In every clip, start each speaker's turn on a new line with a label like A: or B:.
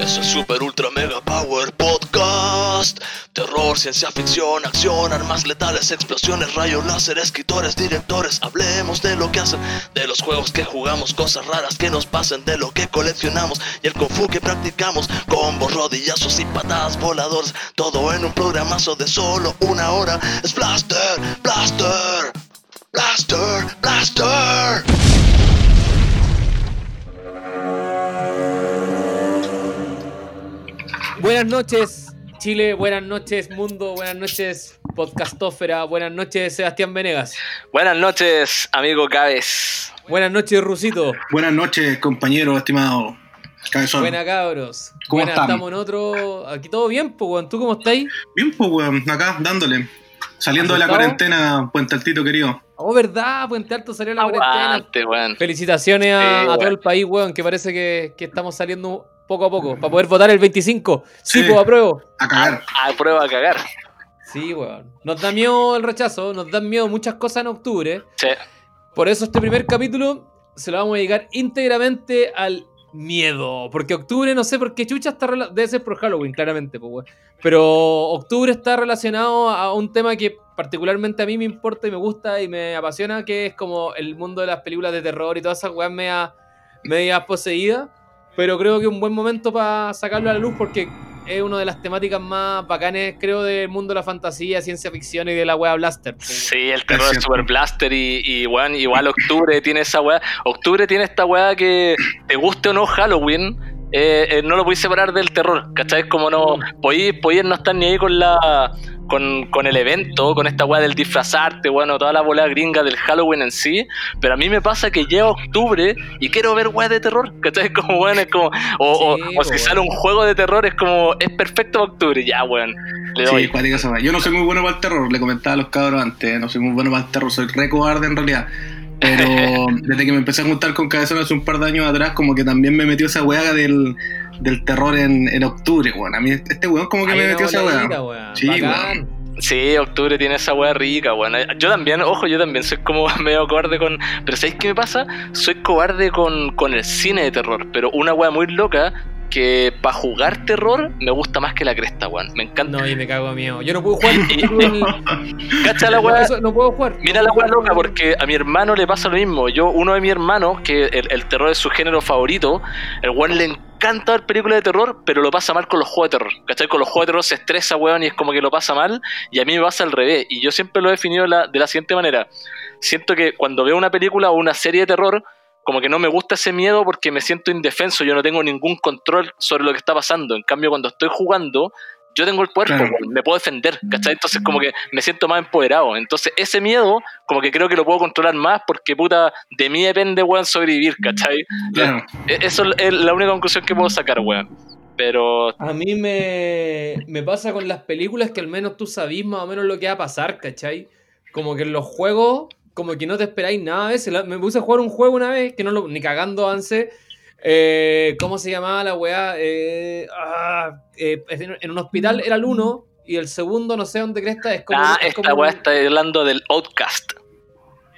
A: Es el super ultra mega power podcast. Terror, ciencia ficción, acción, armas letales, explosiones, rayos láser, escritores, directores. Hablemos de lo que hacen, de los juegos que jugamos, cosas raras que nos pasen, de lo que coleccionamos y el kung fu que practicamos. Combos, rodillazos y patadas voladoras. Todo en un programazo de solo una hora. Es Blaster, Blaster, Blaster, Blaster.
B: Buenas noches, Chile, buenas noches, mundo, buenas noches, podcastófera, buenas noches, Sebastián Venegas.
C: Buenas noches, amigo Cabez.
B: Buenas noches, Rusito.
D: Buenas noches, compañero estimado Cabezón.
B: Buenas cabros.
D: ¿Cómo
B: Buenas,
D: estamos?
B: estamos en otro. Aquí todo bien, pues, weón. ¿Tú cómo estáis?
D: Bien, pues, weón, acá dándole. Saliendo de la cuarentena, Puente Altito querido.
B: Oh, verdad, Puente Alto salió la cuarentena.
C: Weón.
B: Felicitaciones a,
C: Sí,
B: a todo el país, weón, que parece que, que estamos saliendo poco a poco. Para poder votar el 25. Sí,
D: Sí.
B: pues apruebo.
D: A cagar.
C: A prueba a cagar.
B: Sí, weón. Nos da miedo el rechazo, nos dan miedo muchas cosas en octubre.
C: Sí.
B: Por eso este primer capítulo se lo vamos a dedicar íntegramente al miedo. Porque octubre, no sé por qué chucha está debe ser por Halloween, claramente, pues, weón. Pero octubre está relacionado a un tema que particularmente a mí me importa y me gusta y me apasiona, que es como el mundo de las películas de terror y todas esas weas media, media poseídas. Pero creo que es un buen momento para sacarlo a la luz porque es una de las temáticas más bacanes, creo, del mundo de la fantasía, ciencia ficción y de la wea Blaster.
C: Sí, el terror
D: cierto.
C: Super Blaster y, y weón, igual octubre tiene esa weá. Octubre tiene esta weá que te guste o no Halloween, eh, eh, no lo podéis separar del terror, ¿cachai? Es como no, podéis, podéis no estar ni ahí con la con, con el evento, con esta weá del disfrazarte, bueno, toda la bola gringa del Halloween en sí, pero a mí me pasa que llega octubre y quiero ver weá de terror, ¿cachai? Es como, weón, es como, o, o-
B: Sí,
C: o si
B: po,
C: sale un juego de terror, es como, es perfecto para octubre, ya, weón.
D: Sí. Yo no soy muy bueno para el terror, le comentaba a los cabros antes, no soy muy bueno para el terror, soy re cobarde en realidad. Pero desde que me empecé a juntar con Cabezón hace un par de años atrás, como que también me metió esa weá del, del terror en, en octubre, weón. A mí este weón como que me metió esa weá.
B: weón.
D: Sí,
B: Bacán.
C: Sí, octubre tiene esa weá rica, weón. Yo también, ojo, yo también soy como medio cobarde con. Pero ¿sabéis qué me pasa? Soy cobarde con, con el cine de terror, pero una weá muy loca que para jugar terror me gusta más que la cresta, weón. Me encanta.
B: No, y me cago miedo. Yo no puedo jugar.
C: Cacha la weá.
B: No puedo jugar.
C: Mira la weá loca, porque a mi hermano le pasa lo mismo. Yo, uno de mis hermanos, que el, el terror es su género favorito, el weón le encanta ver películas de terror, pero lo pasa mal con los juegos de terror. ¿Cachai? Con los juegos de terror se estresa, weón, y es como que lo pasa mal. Y a mí me pasa al revés. Y yo siempre lo he definido de la, de la siguiente manera. Siento que cuando veo una película o una serie de terror, como que no me gusta ese miedo porque me siento indefenso, yo no tengo ningún control sobre lo que está pasando. En cambio, cuando estoy jugando, yo tengo el cuerpo,
D: Claro.
C: me puedo defender, ¿cachai? Entonces como que me siento más empoderado. Entonces ese miedo, como que creo que lo puedo controlar más porque puta, de mí depende, weón, sobrevivir, ¿cachai?
D: Claro.
C: E- Eso es la única conclusión que puedo sacar, weón. Pero
B: A mí me, me pasa con las películas que al menos tú sabís más o menos lo que va a pasar, ¿cachai? Como que en los juegos, como que no te esperáis nada a veces. Me puse a jugar un juego una vez que no lo, ni cagando avance. Eh, ¿Cómo se llamaba la weá? Eh, ah, eh, en un hospital era el uno y el segundo no sé dónde cresta es como,
C: ah,
B: es
C: esta
B: como
C: weá
B: un-
C: está hablando del Outcast.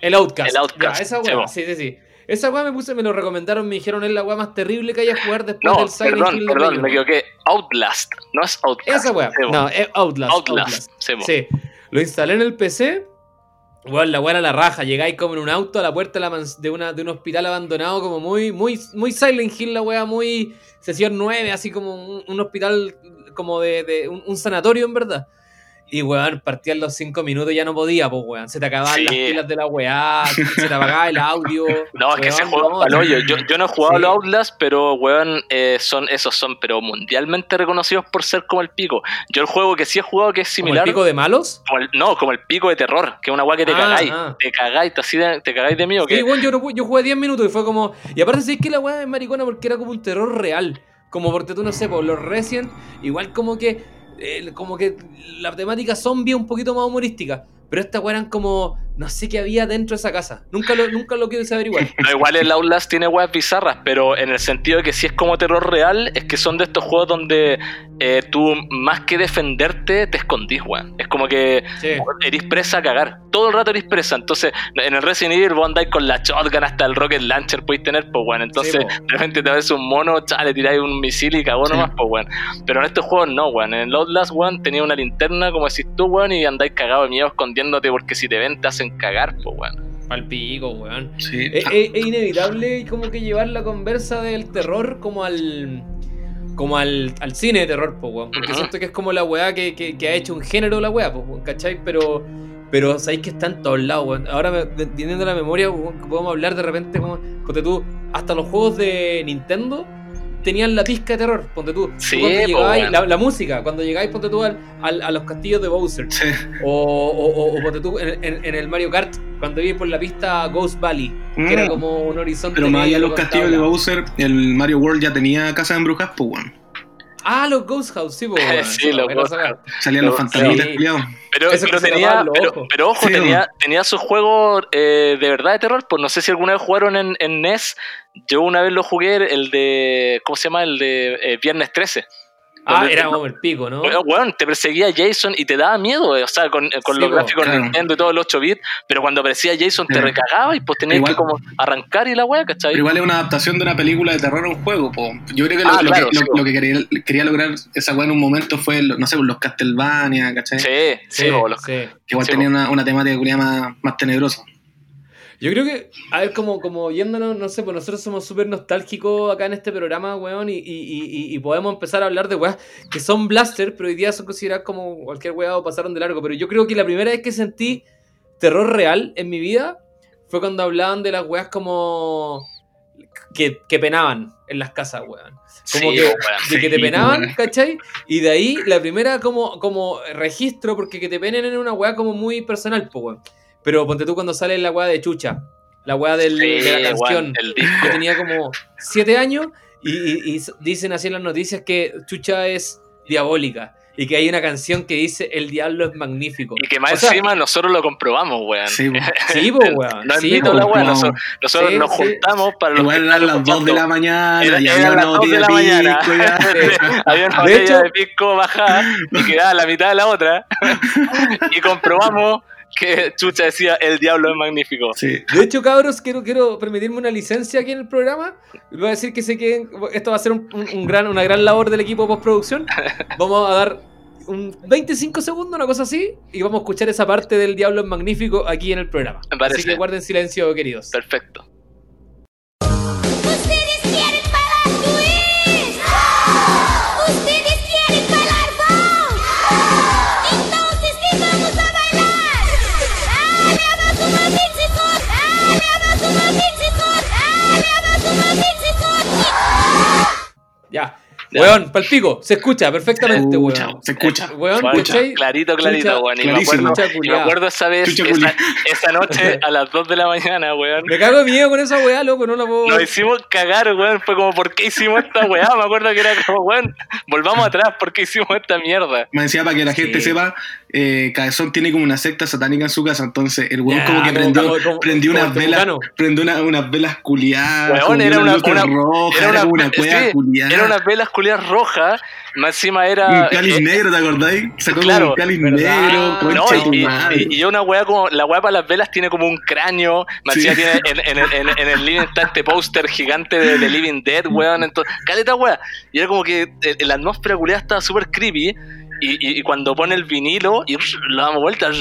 B: el Outcast.
C: El Outcast,
B: Ya, esa weá, sí, sí, sí. Esa weá me puse, me lo recomendaron, me dijeron es la weá más terrible que haya jugar después
C: No,
B: del Silent
C: perdón,
B: Hill
C: perdón, me equivoqué. Outlast, no es Outcast.
B: Esa weá. No, es Outlast.
C: Outlast, po.
B: Sí. Lo instalé en el PC. Weón, la weá la raja. Llegáis como en un auto a la puerta de, la de, una, de un hospital abandonado, como muy, muy, muy Silent Hill, la weá, muy sesión 9, así como un, un hospital, como de, de un, un sanatorio, en verdad. Y weón, partía en los 5 minutos y ya no podía, pues weón. Se te acababan
C: Sí.
B: las pilas de la weá, se te apagaba el audio.
C: No, es que
B: weón,
C: juego
B: no,
C: al hoyo. Yo, yo no he jugado
B: Sí.
C: los Outlast, pero weón, eh, son, esos son, pero mundialmente reconocidos por ser como el pico. Yo el juego que sí he jugado que es
B: ¿Como el
C: similar.
B: pico de malos?
C: como el- no, como el pico de terror, que es una weá que te
B: Ah,
C: cagáis.
B: ah.
C: Te cagáis, te, así de, te cagáis de mí o
B: Sí,
C: qué.
B: bueno, yo, yo jugué 10 minutos y fue como. Y aparte, sí que la weá es maricona porque era como un terror real. Como porque tú no sé, por los Resident, igual como que. Eh, como que la temática zombie un poquito más humorística. Pero esta weá eran como no sé qué había dentro de esa casa. Nunca lo, nunca lo quise averiguar.
C: No, igual el Outlast tiene weas bizarras, pero en el sentido de que si es como terror real, es que son de estos juegos donde eh, tú más que defenderte, te escondís, weón. Es como que
B: Sí.
C: eres presa a cagar. Todo el rato eres presa. Entonces, en el Resident Evil vos andáis con la shotgun hasta el rocket launcher podéis tener, pues weón. Entonces,
B: Sí,
C: de repente te ves un mono, cha, le tiráis un misil y cagó
D: Sí.
C: nomás, pues weón. Pero en estos juegos no, weón. En el Outlast, weón, tenía una linterna, como decís tú, weón, y andáis cagado de miedo porque si te ven te hacen cagar, pues weón.
B: Pal pico, weón.
D: Sí.
B: Es,
D: Ah,
B: es- es inevitable como que llevar la conversa del terror como al. Como al, al cine de terror, po, weón. Porque
C: Ujú.
B: siento que es como la weá que, que- que ha hecho un género la weá, po, weón, ¿cachai? Pero. Pero sabéis que está en todos lados, weón. Ahora teniendo la memoria, weón, podemos hablar de repente como. Tú, hasta los juegos de Nintendo tenían la pizca de terror, ponte tú. Tú
C: Sí,
B: cuando la, la música, cuando llegáis, ponte tú al- al- a los castillos de Bowser.
D: sí.
B: O, o, ponte tú en, en- en el Mario Kart, cuando ibas por la pista Ghost Valley, que era
D: Mm.
B: como un horizonte.
D: Pero más allá de los castillos de. Bowser, el Mario World ya tenía casas embrujadas, pues, weón.
B: Ah, los Ghost House, sí, weón.
C: Sí, los Ghost. House.
D: Salían los
C: Sí.
D: fantasmitas.
C: Pero,
B: Eso
C: pero tenía,
B: los
C: pero, ojo,
D: Sí,
C: tenía, tenía sus juegos eh, de verdad de terror. Pues no sé si alguna vez jugaron en, en NES. Yo una vez lo jugué, el de. ¿Cómo se llama? El de eh, Viernes 13.
B: Ah, era como el pico, ¿no?
C: Weón, te perseguía Jason y te daba miedo, eh, o sea, con, con
B: Sí,
C: los gráficos
D: claro.
C: Nintendo y todos los 8 bits, pero cuando aparecía Jason te
D: Sí.
C: recagaba y pues tenías
D: Igual-
C: que como arrancar y la weá, ¿cachai?
D: Pero igual es una adaptación de una película de terror a un juego, po. Yo creo que lo,
C: Ah,
D: lo
C: claro,
D: que,
C: sí,
D: lo- que quería, quería lograr esa weá en un momento fue, no sé, los Castlevania, ¿cachai?
C: Sí, sí, po, los-
B: sí.
D: Que igual
C: Sí,
D: tenía una, una temática más, más tenebrosa.
B: Yo creo que, a ver, como, como yéndonos, no sé, pues nosotros somos súper nostálgicos acá en este programa, weón, y, y, y, y podemos empezar a hablar de weas que son blaster, pero hoy día son consideradas como cualquier wea o pasaron de largo. Pero yo creo que la primera vez que sentí terror real en mi vida fue cuando hablaban de las weas como que, que penaban en las casas, weón. Como
C: sí,
B: que-. De que te penaban. ¿cachai? Y de ahí la primera como, como registro, porque que te penen en una weá como muy personal, pues weón. Pero ponte tú cuando sale la weá de Chucha, la weá del-
C: Sí,
B: de la canción.
C: weón.
B: Yo tenía como siete años y, y- y dicen así en las noticias que Chucha es diabólica y que hay una canción que dice El diablo es magnífico.
C: Y que más
B: O sea,
C: encima nosotros lo comprobamos, weón.
D: Sí,
B: pues weón.
C: No
B: sí, po,
C: la weá,
D: no.
C: nosotros, nosotros
B: Sí,
C: nos
B: sí.
C: juntamos para los
D: Igual
C: que
D: eran las 2 de la mañana
C: Era-
D: y había
C: las
D: una
C: dos de
D: botella
C: la
D: de
C: mañana.
D: pisco ya.
C: Había una
B: De
C: botella
B: hecho-
C: de pisco bajada y quedaba la mitad de la otra. y comprobamos que Chucha decía el diablo es magnífico.
D: Sí.
B: De hecho, cabros, quiero, quiero permitirme una licencia aquí en el programa. Voy a decir que sé que esto va a ser un, un- un gran, una gran labor del equipo de postproducción. Vamos a dar un 25 segundos, una cosa así, y vamos a escuchar esa parte del Diablo es Magnífico aquí en el programa. Así que guarden silencio, queridos.
C: Perfecto.
B: Ya.
C: Ya.
B: Weón, palpico, se escucha perfectamente,
D: Escucha,
B: weón.
D: se escucha.
B: Weón,
C: Bueno,
B: ¿cachai?
C: clarito, clarito,
B: Chucha,
C: weón. Y me acuerdo,
B: Chucha
C: y me
B: culiá.
C: acuerdo esa vez, esa, noche a las 2 de la mañana, weón.
B: Me cago de miedo con esa weá, loco, no la puedo.
C: Nos hicimos cagar, weón. Fue como, ¿por qué hicimos esta weá? Me acuerdo que era como, weón, volvamos atrás, ¿por qué hicimos esta mierda?
D: Me decía para que la
B: Sí.
D: gente sepa, eh, Cabezón tiene como una secta satánica en su casa, entonces el weón
B: Ya,
D: como que prendió,
B: como- como-
D: prendió
B: como
D: unas
B: el
D: velas, prendió una- unas velas culiadas,
C: Weón, era una- una-
D: rojas,
C: era
D: era, una
C: sí,
D: cueva culiada.
C: Era unas velas culiadas rojas, más encima
D: un
C: era...
D: cáliz
C: eh,
D: negro, ¿te acordáis? Sacó
C: Claro,
D: como un cáliz negro,
C: No,
D: concha tu
C: y, y- y una weá como, la weá para las velas tiene como un cráneo, más
D: Sí.
C: tiene, en, en, el- en, en el living está este póster gigante de, de Living Dead, weón, entonces, caleta weá, y era como que eh, la atmósfera culiada estaba súper creepy, y, y, y cuando pone el vinilo, y lo damos vuelta, el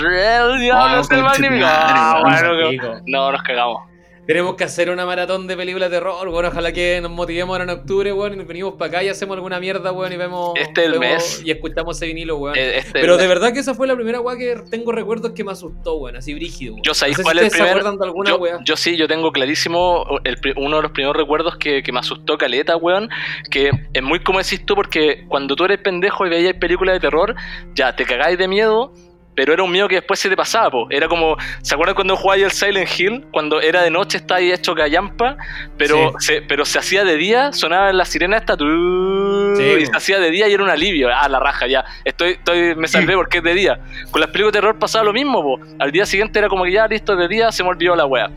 C: diablo es el magnífico,
D: madre,
C: Ah,
D: weón.
C: bueno, no, nos cagamos.
B: Tenemos que hacer una maratón de películas de terror, weón. Ojalá que nos motivemos ahora en octubre, weón. Y nos venimos para acá y hacemos alguna mierda, weón. Y vemos.
C: Este es el
B: vemos
C: mes.
B: Y escuchamos ese vinilo, weón.
C: Eh, este-
B: Pero de verdad que esa fue la primera weá que tengo recuerdos que me asustó, weón. Así brígido, weón.
C: Yo sabéis
B: no sé
C: cuál
B: si
C: es el primer-
B: de alguna
C: yo,
B: weá.
C: yo sí, yo tengo clarísimo el uno de los primeros recuerdos que, que me asustó caleta, weón. Que es muy como decís tú, porque cuando tú eres pendejo y veías películas de terror, ya te cagáis de miedo. Pero era un miedo que después se te pasaba, po. Era como, ¿se acuerdan cuando jugabais el Silent Hill? Cuando era de noche estaba ahí hecho callampa, pero, se, pero se hacía de día, sonaba la sirena esta,
B: Sí,
C: y se hacía de día y era un alivio. Ah, la raja, ya. Estoy, estoy, me salvé porque es de día. Con las películas de terror pasaba lo mismo, po. Al día siguiente era como que ya listo de día, se me olvidó la wea.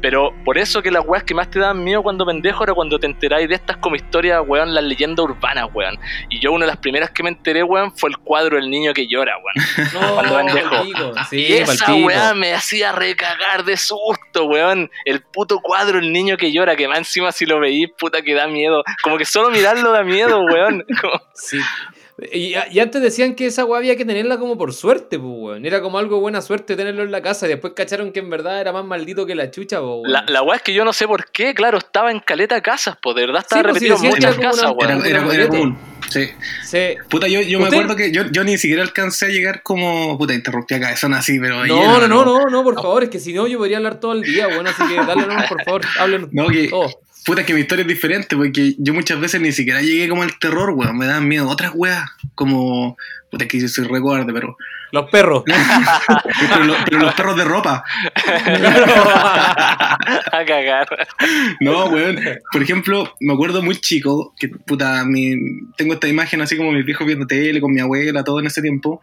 C: Pero por eso que las weas que más te daban miedo cuando pendejo era cuando te enteráis de estas como historias, weón, las leyendas urbanas, weón. Y yo una de las primeras que me enteré, weón, fue el cuadro del niño que llora, weón.
B: No,
C: Cuando pendejo.
B: palpico. Sí,
C: y esa weá me hacía recagar de susto, weón. El puto cuadro, el niño que llora, que más encima si lo veís, puta que da miedo. Como que solo mirarlo da miedo, weón. Como-
B: Sí. Y, y antes decían que esa weá había que tenerla como por suerte, pues, weón. Era como algo buena suerte tenerlo en la casa. Y después cacharon que en verdad era más maldito que la chucha, pues, weón.
C: La, la weá es que yo no sé por qué, claro, estaba en caleta casas, pues de verdad estaba
B: Sí, pues,
C: repetido en muchas casas, weón.
D: Era, era, era
B: Era
D: común. Sí.
B: Sí.
D: Puta, yo, yo me acuerdo que yo, yo ni siquiera alcancé a llegar como. Puta, interrumpí a cabezón así, pero.
B: No, no, no, no, no, por favor, es que si no yo podría hablar todo el día, weón. Así que dale nomás, por favor, hablen
D: No, que. Puta, que mi historia es diferente, porque yo muchas veces ni siquiera llegué como al terror, weón. Me dan miedo otras weas, como. Puta, que yo soy recuerde, pero.
B: Los perros.
D: Pero, lo- pero los perros de ropa.
C: a cagar.
D: No, weón. Por ejemplo, me acuerdo muy chico que, puta, mi, tengo esta imagen así como mis viejos viendo tele con mi abuela, todo en ese tiempo.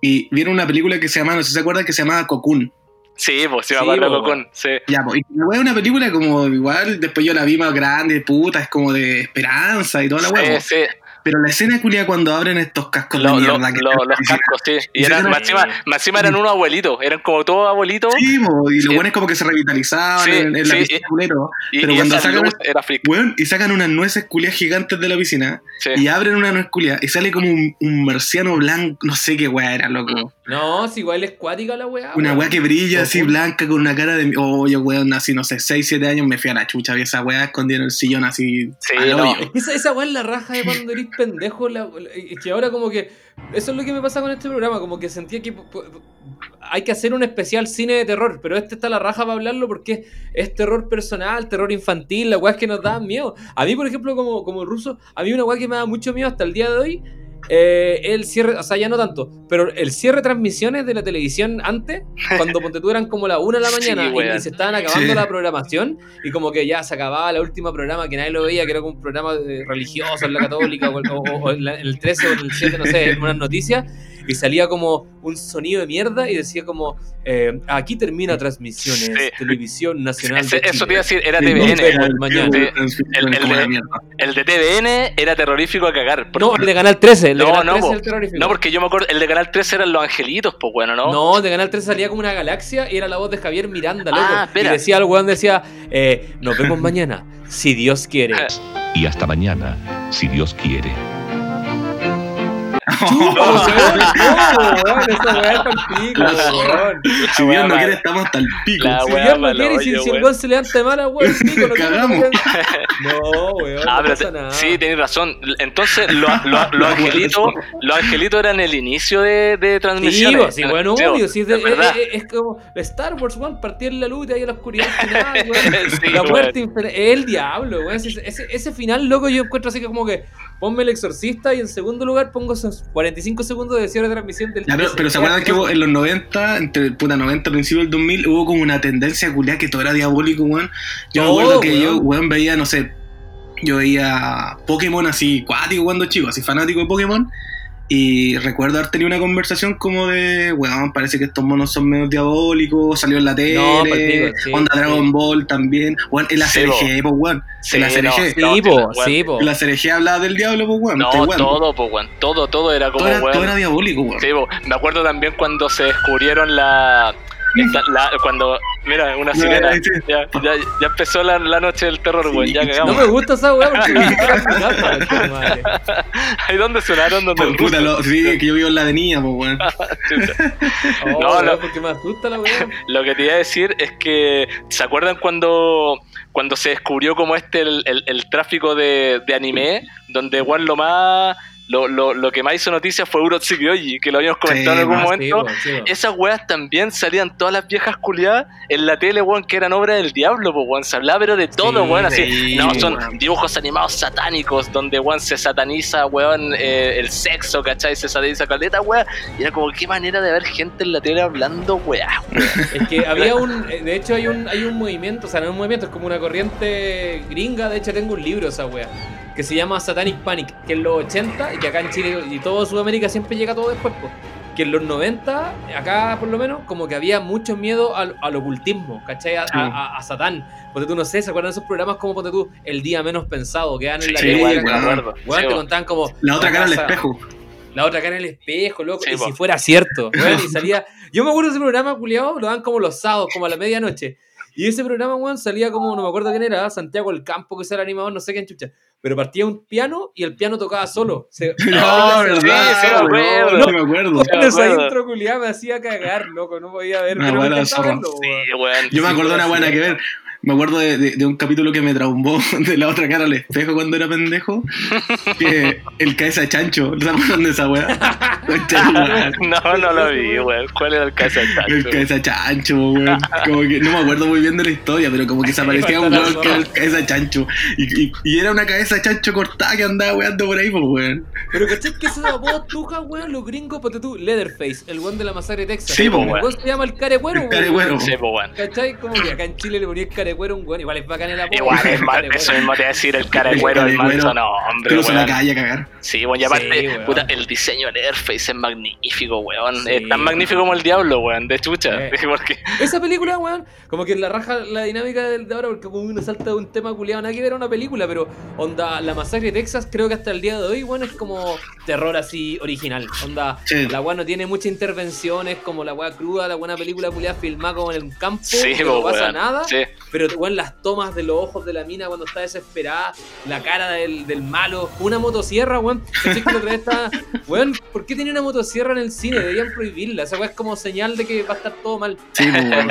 D: Y vieron una película que se llamaba, no sé si se acuerdan, que se llamaba Cocoon.
C: Sí, pues sí, me
B: Sí,
C: acuerdo,
B: po,
C: Cocón. Sí.
D: Ya, pues, y la weá es una película como igual, después yo la vi más grande, puta, es como de esperanza y toda la weá.
C: Sí, sí.
D: Pero la escena culia cuando abren estos cascos
C: Lo-
D: de
C: lo-
D: mierda que
C: lo- los
D: diciendo.
C: cascos, sí. Y
D: Y
C: eran, más encima eran unos abuelitos. Eran como todos abuelitos.
D: Sí, po, y los
C: Sí.
D: buenos como que se revitalizaban
C: Sí,
D: en, en la piscina
C: y-
D: culero.
C: y,
D: Pero
C: y
D: cuando sacan
C: era.
D: Weón, y sacan unas nueces culias gigantes de la piscina
C: Sí.
D: y abren una nuez culia y sale como un, un marciano blanco, no sé qué weá era, loco.
B: No, si igual es cuática la weá.
D: Una weá que brilla así blanca con una cara de. Oye, weón, así, no sé, 6, 7 años me fui a la chucha, vi esa weá escondida en el sillón así.
C: Sí,
D: al
C: no.
D: hoyo.
B: Es que esa, esa weá es la raja de cuando eres pendejo. la- que ahora como que... Eso es lo que me pasa con este programa. Como que sentía que... Hay que hacer un especial cine de terror. Pero este está la raja para hablarlo porque es terror personal, terror infantil. La weá que nos dan miedo. A mí, por ejemplo, como, como ruso, a mí una weá que me da mucho miedo hasta el día de hoy... eh, el cierre, o sea, ya no tanto, pero el cierre de transmisiones de la televisión antes, cuando ponte tú eran como la una de la
C: Sí,
B: mañana y- se estaban acabando
D: Sí.
B: la programación y como que ya se acababa la última programa que nadie lo veía, que era como un programa eh, religioso en la católica o, o- o en, la- en el 13 o en el 7, no sé, en unas noticias y salía como un sonido de mierda y decía como eh, aquí termina transmisiones,
C: Sí.
B: televisión nacional.
C: Ese-
B: de
C: eso te iba a decir, era TVN.
B: mañana.
C: El- de-. El de TVN era terrorífico a cagar. porque-
B: No, el de Canal 13, el de
C: No,
B: Canal
C: no,
B: 13
C: po.
B: es el terrorífico.
C: No, porque yo me acuerdo, el de Canal 13 eran los angelitos, pues bueno, ¿no?
B: No, el de Canal 13 salía como una galaxia y era la voz de Javier Miranda, loco.
C: Ah,
B: y
C: espera.
B: decía, el weón decía, eh, nos vemos mañana, si Dios quiere.
E: Y hasta mañana, si Dios quiere.
B: Pico, weón.
D: Si Dios no quiere, estamos hasta el pico.
C: La
B: Si Dios no quiere, si, el
C: weón
B: se levanta de mala, weón, pico, no quiero
D: Cagamos.
B: No, weón,
C: Ah, pero sí, tenés razón. Entonces, lo- lo- los angelitos los angelitos eran el inicio de, de
B: Sí,
C: transmisiones.
B: sí, bueno,
C: Sí,
B: obvio, sí, es, de-
C: es verdad.
B: es- es- es como Star Wars, weón, partir la luz de ahí la oscuridad al final, weón.
C: Sí,
B: la muerte infernal, es el diablo, weón. Ese, ese, ese final, loco, yo encuentro así que como que ponme el exorcista y en segundo lugar pongo esos 45 segundos de cierre de transmisión del
D: Ya, pero,
B: 13.
D: pero se acuerdan que hubo en los 90, entre puta 90 principios del 2000, hubo como una tendencia culiar que todo era diabólico, weón. Yo me acuerdo que
B: weón.
D: yo, weón, veía, no sé, yo veía Pokémon así, cuático cuando chico, así fanático de Pokémon. Y recuerdo haber tenido una conversación como de, weón, parece que estos monos son medio diabólicos, salió en la tele,
B: No, pues digo, sí,
D: onda
B: sí.
D: Dragon Ball también, weón, en la
C: Sí,
D: CRG, pues weón,
C: Sí,
D: en la
C: no,
D: CRG,
C: no,
B: Sí, po, sí, po.
D: en la CRG hablaba del diablo, pues weón,
C: No,
D: weón.
C: todo, pues, weón. Todo, todo era como,
D: todo, era,
C: weón.
D: todo era diabólico, weón.
C: Sí, po. me acuerdo también cuando se descubrieron la. Esta- la- cuando. Mira, una
D: No,
C: sirena. Ya, ya, ya empezó la, la noche del terror,
D: Sí,
C: weón. Ya
D: sí.
B: No
C: cagamos.
B: me gusta esa madre.
C: ¿Ahí dónde sonaron? ¿Dónde el
D: Puta, lo- sí, que yo vivo en la avenida, pues weón.
B: Oh,
C: No,
B: weón,
C: no.
B: porque me asusta la weá.
C: Lo que te iba a decir es que. ¿Se acuerdan cuando. Cuando se descubrió como este el, el- el tráfico de, de anime, donde Juan lo más lo, lo, lo que más hizo noticia fue Urotsuki Yoji, que lo habíamos comentado
D: Sí,
C: en algún
B: Sí,
C: momento. Esas weas también salían todas las viejas culiadas en la tele, weón, que eran obra del diablo, pues, weón. Se hablaba, pero de todo,
B: Sí,
C: weón, así.
D: sí,
C: no, son
D: weón.
C: dibujos animados satánicos, donde, weón, se sataniza, weón, eh, el sexo, ¿cachai? Se sataniza caleta, weón. Y era como, qué manera de ver gente en la tele hablando, weón.
B: Es que había un. De hecho, hay un, hay un movimiento, o sea, no es un movimiento, es como una corriente gringa. De hecho, tengo un libro esa wea. Que se llama Satanic Panic, que en los 80, y que acá en Chile y todo Sudamérica siempre llega todo después, po. que en los 90, acá por lo menos, como que había mucho miedo al, al ocultismo, ¿cachai? A, a- a- a Satán. Ponte tú, no sé, ¿se acuerdan de esos programas como Ponte tú, El Día Menos Pensado, que dan en la
C: Sí,
B: eran-
C: acuerdo.
B: weón,
C: Sí,
B: te contaban como...
D: La otra cara al espejo.
B: La otra cara en el espejo, loco.
C: Sí,
B: y
C: po.
B: si fuera cierto, weón, y salía. Yo me acuerdo de ese programa, culiado, lo dan como los sábados, como a la medianoche. Y ese programa, weón, salía como, no me acuerdo quién era, Santiago el Campo, que es el animador, no sé quién chucha. Pero partía un piano y el piano tocaba solo. Se,
D: No, verdad,
C: sí, sí, me acuerdo.
D: no, me acuerdo.
B: Weón,
C: me
B: esa intro culiada me hacía cagar, loco, no podía ver.
D: Una
B: pero
D: buena.
C: Sí.
D: Yo me acuerdo de una buena
B: sí.
D: que ver. Me acuerdo de, de- de un capítulo que me traumó de la otra cara al espejo cuando era pendejo. Que el cabeza de chancho. ¿Se acuerdan de esa weá?
C: No, no lo vi, weón. ¿Cuál era el caso del
D: El
C: chancho?
D: cabeza de chancho, weón. Como que no me acuerdo muy bien de la historia, pero como que se aparecía un weón que era el cabeza de chancho. Y, y- y era una cabeza de chancho cortada que andaba weando por ahí, pues, weón.
B: Pero ¿cachai que esos apodos tuja, weón? Los gringos, ponte tú, Leatherface, el weón de la masacre de Texas.
D: Sí, po,
C: weón.
B: weón se llama el carecuero,
D: El carecuero.
C: Sí, weón.
B: ¿Cachai? Como que acá en Chile le ponía el carecuero a un weón, igual es bacán el apodo.
C: Igual, es
B: el
C: mal, eso mismo te iba a decir, el cara de
D: El
C: cuero, el
D: carecuero.
C: manso, no, hombre,
D: Cruza la
C: weón.
D: calle a cagar.
C: Sí, bueno, y aparte,
B: Sí, weón.
C: puta, el diseño del Airface es magnífico, weón.
B: Sí,
C: es tan
B: weón.
C: magnífico como el diablo, weón, de chucha.
B: Eh.
C: Porque,
B: Esa película, weón, como que la raja la dinámica del de ahora, porque como uno salta de un tema culiado, nada que ver a una película, pero onda, la masacre de Texas, creo que hasta el día de hoy, weón, es como terror así original. Onda,
D: Sí.
B: la weá no tiene muchas intervenciones, como la weá cruda, la buena película culiada filmada como en el campo, que
C: po,
B: no pasa
C: weón.
B: nada.
C: Sí,
B: Pero, weón, las tomas de los ojos de la mina cuando está desesperada, la cara del, del malo, una motosierra, weón. ¿Cachai que la otra vez estaba, weón, ¿por qué tiene una motosierra en el cine? Deberían prohibirla. Esa weá es como señal de que va a estar todo mal.
D: Sí, pues, weón.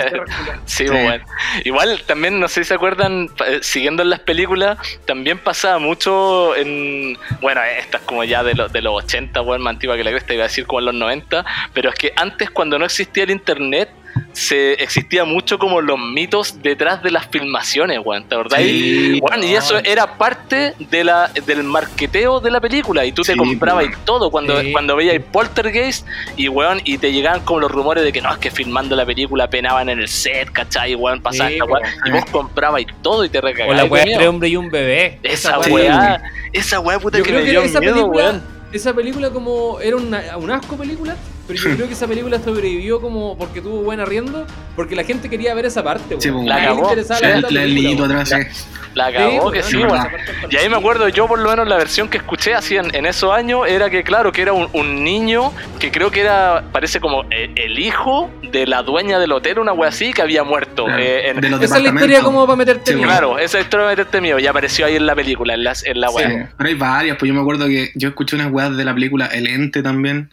C: Sí,
D: Sí.
C: weón. Igual también, no sé si se acuerdan, eh, siguiendo en las películas, también pasaba mucho en. Bueno, esta es como ya de, los de los 80, weón, más antigua que la cresta, iba a decir como en los 90, pero es que antes, cuando no existía el internet, se existía mucho como los mitos detrás de las filmaciones, weón, ¿te acordás?
D: Sí,
C: Weón, y eso era parte de la, del marqueteo de la película. Y tú te comprabas
D: weón.
C: todo cuando,
B: Sí.
C: cuando veías Poltergeist y weón, y te llegaban como los rumores de que no, es que filmando la película penaban en el set, ¿cachai? Y weón, pasaba
B: Sí,
C: esta weá.
B: weón.
C: Y vos comprabas todo y te recagabas.
B: O la weá entre hombre y un bebé.
C: Esa
B: weá,
C: esa weá puta
B: Yo
C: que
B: creo
C: me
B: que
C: dio
B: esa
C: miedo,
B: película,
C: weón.
B: esa película como era una, un asco película, pero yo creo que esa película sobrevivió como porque tuvo buen arriendo, porque la gente quería ver esa parte.
D: Sí, pues,
B: A nadie
C: la Sí,
B: la
D: El, atrás, sí.
C: La
B: Sí,
C: cagó que sí, Y ahí me acuerdo yo por lo menos la versión que escuché así en, en esos años era que claro que era un, un niño que creo que era parece como el, el hijo de la dueña del hotel una wea así que había muerto
D: Claro,
C: eh, en-
D: de los
B: Esa es la historia como para meterte
D: Sí,
B: miedo.
C: claro esa historia de meterte miedo y apareció ahí en la película en la, en la
D: Sí,
C: wea
D: pero hay varias, pues yo me acuerdo que yo escuché unas weas de la película El Ente también.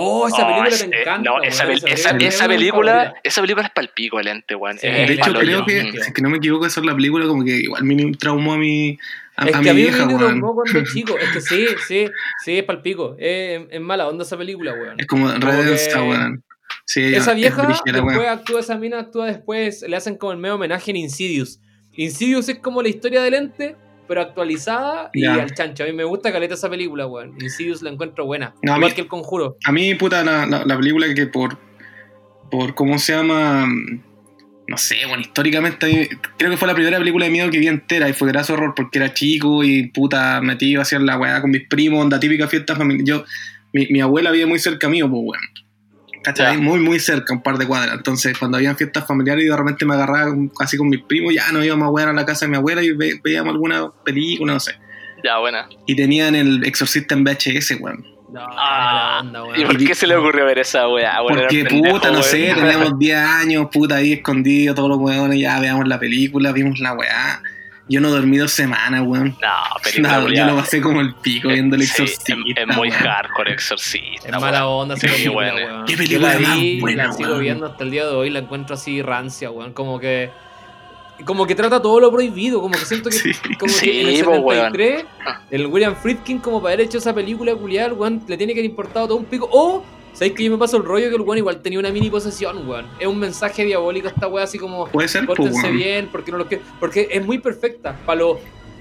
B: Oh, esa
C: Oh,
B: película me encanta.
C: no,
B: weón,
C: esa, esa-
B: es
C: esa
B: mis
C: película esa película es palpico el ente weón
B: Sí,
C: Es
D: De hecho, creo
B: yo.
D: que,
B: Mm.
D: si es que no me equivoco, esa es la película como que igual me traumó a mi, a,
B: Es
D: a
B: que
D: mi
B: a mí
D: vieja,
B: me
D: weón.
B: traumó cuando chico. Es que sí, sí, sí, es palpico. Es, es mala onda esa película, weón.
D: Es como redensa,
B: que-
D: weón. Sí,
B: Esa
D: es
B: vieja,
D: brígida la
B: después
D: weá.
B: actúa esa mina, actúa después, le hacen como el medio homenaje en Insidious. Insidious es como la historia del ente, pero actualizada y al chancho. A mí me gusta caleta esa película, weón. Insidious la encuentro buena.
D: No,
B: Igual
D: mí-
B: que el conjuro.
D: A mí, puta, la, la, la película que por, por cómo se llama, no sé, bueno, históricamente creo que fue la primera película de miedo que vi entera y fue graso horror porque era chico y puta metido hacia la weá con mis primos, onda típica fiesta familiar. Yo, mi, mi abuela vive muy cerca mío, pues weón. Muy, muy cerca, un par de cuadras. Entonces, cuando habían fiestas familiares y de repente me agarraba así con mis primos, ya nos íbamos a wear a la casa de mi abuela y ve- veíamos alguna película, no sé.
C: ya buena
D: Y tenían el exorcista en VHS, weón.
B: No,
C: Ah,
B: onda,
C: ¿y por qué se le ocurrió ver esa wea weón?
D: Porque
C: pendejo,
D: puta, no sé, teníamos 10 años, puta, ahí escondido, todos los weones, ya veamos la película, vimos la weá. Yo no dormí dos semanas, weón.
C: no película
D: Nada, yo lo pasé como el pico viendo el
C: Sí,
D: exorcista.
C: es, es muy hardcore exorcista
B: Es mala onda
C: Sí,
B: película, weón.
D: Qué
B: Yo
D: película
B: la
D: más
B: vi,
D: buena,
B: la sigo
D: weón.
B: viendo hasta el día de hoy, la encuentro así rancia, weón. Como que. Como que trata todo lo prohibido, como que siento que,
D: Sí.
B: como
C: Sí,
B: que en el
C: po, weón.
B: 73, el William Friedkin, como para haber hecho esa película culiar, weón, le tiene que haber importado todo un pico. O, ¿sabéis que yo me paso el rollo que el weón igual tenía una mini posesión, weón? Es un mensaje diabólico esta weá, así como,
D: Puede ser, pues,
B: pórtense bien, porque no lo que Porque es muy perfecta, para lo.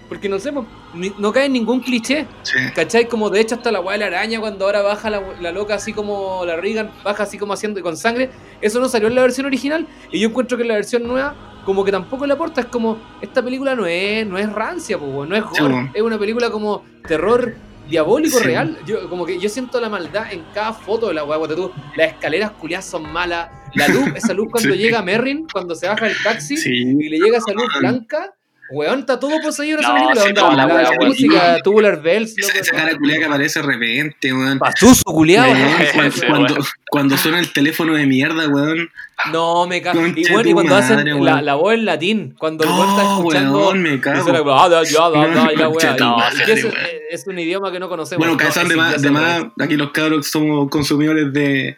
B: Porque no sé, ni- no cae en ningún cliché.
D: Sí.
B: ¿Cachai? Como de hecho hasta la weá de la araña cuando ahora baja la, la loca así como la Regan, baja así como haciendo con sangre. Eso no salió en la versión original. Y yo encuentro que en la versión nueva como que tampoco le aporta. Es como, esta película no es, no es rancia, po, weón, no es
D: Sí,
B: gore. Es una película como terror diabólico
D: Sí.
B: real. Yo, como que yo siento la maldad en cada foto de la weá, tú. Las escaleras culiadas son malas. La luz, esa luz cuando
D: Sí.
B: llega Merrin, cuando se baja el taxi
D: Sí.
B: y le llega esa luz blanca. Weón, está todo poseído en esa
C: No,
B: película.
C: sí,
B: onda,
C: la
B: la, la
C: weón.
B: música, Tubular Bells,
D: Esa,
B: loco,
D: esa cara culiada que aparece de repente, weón.
B: Culiado.
D: Cuando, suena el teléfono de mierda, weón.
B: No, me cago. Y, bueno, y cuando hacen
D: madre,
B: la,
D: weón.
B: la voz en latín, cuando el weón está escuchando.
D: weón, me cago.
B: ah, da, ya, da, da, es, es un idioma que no conocemos.
D: Bueno,
B: es
D: de más, de aquí los cabros somos consumidores de,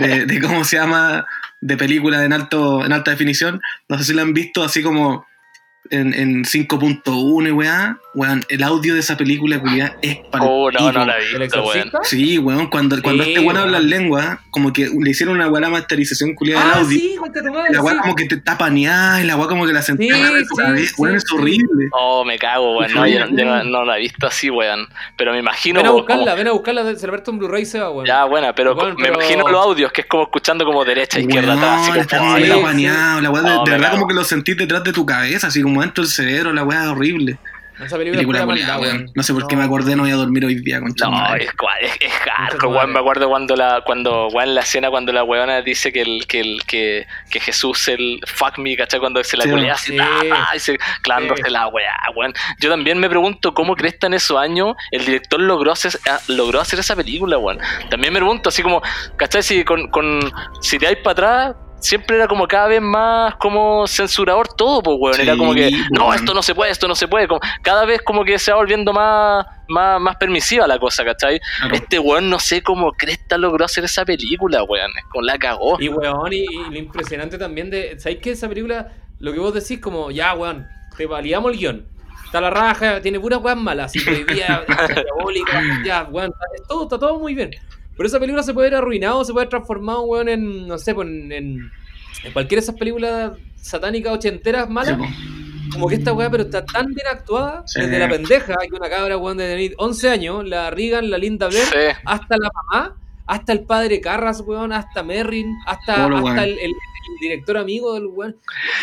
D: de, de cómo se llama, de películas en alto, en alta definición. No sé si la han visto así como en, en 5.1 y weá. Weón, el audio de esa película, culiá, es para
C: Oh, no, no la he
B: ¿El
C: visto, weón.
D: Sí, weón, cuando, cuando
B: Sí,
D: este weón habla lengua, como que le hicieron una weá masterización culiada del
B: Ah,
D: audio.
B: sí,
D: la weá como que te está paneada y la weá como que la sentís
B: Sí,
D: weón, es horrible.
C: Oh, me cago, weón. No, yo, no- yo no, no la he visto así, weón. Pero me imagino.
B: Ven a
C: como-
B: buscarla, ven a buscarla. Se la presta un Blu-ray se va, weón.
C: Ya, buena, pero
B: Weón,
C: me
B: pero-
C: imagino los audios, que es como escuchando como derecha, izquierda,
D: Weón,
C: atrás, así
D: está
C: como.
D: como paneado, la weá de,
C: me
D: verdad como que lo sentís detrás de tu cabeza, así como dentro del cerebro, la weá es horrible.
B: Esa película,
D: Película
B: maldad,
D: weón. No sé por qué me acordé, no voy a dormir hoy día, con
C: No, es, es, es hardcore, weón. Me acuerdo cuando la, cuando, weón, la escena cuando la weona dice que el, que el, que, que Jesús el fuck me, ¿cachai? Cuando se la
D: Sí,
C: culea así,
B: sí.
C: y se clavándose
B: Sí.
C: la weá, weón. Yo también me pregunto cómo crees en esos años el director logró hacer, ah, logró hacer esa película, weón. También me pregunto, así como, ¿cachai? Si con, con si te vais para atrás, siempre era como cada vez más como censurador todo, pues, weón. Era
D: Sí,
C: como que, no,
D: weón.
C: esto no se puede, esto no se puede. Como, cada vez como que se va volviendo más, más, más permisiva la cosa, ¿cachai?
D: Claro.
C: Este weón no sé cómo Cresta logró hacer esa película, weón. Con la cagó.
B: Y weón, y, y lo impresionante también de. ¿Sabéis que esa película, lo que vos decís, como, ya, weón, te validamos el guion. Está la raja, tiene puras weas malas, así prohibida, diabólica, ya, weón, está, todo, está todo muy bien. Pero esa película se puede ver arruinado, se puede haber transformado, weón, en, no sé, pues, en, en, en cualquiera de esas películas satánicas ochenteras malas.
D: Sí.
B: Como que esta weá, pero está tan bien actuada,
D: Sí.
B: desde la pendeja, que una cabra, weón, de tener 11 años, la Regan, la Linda Blair,
C: Sí.
B: hasta la mamá, hasta el padre Carras, weón, hasta Merrin, hasta, hasta el director amigo del weón.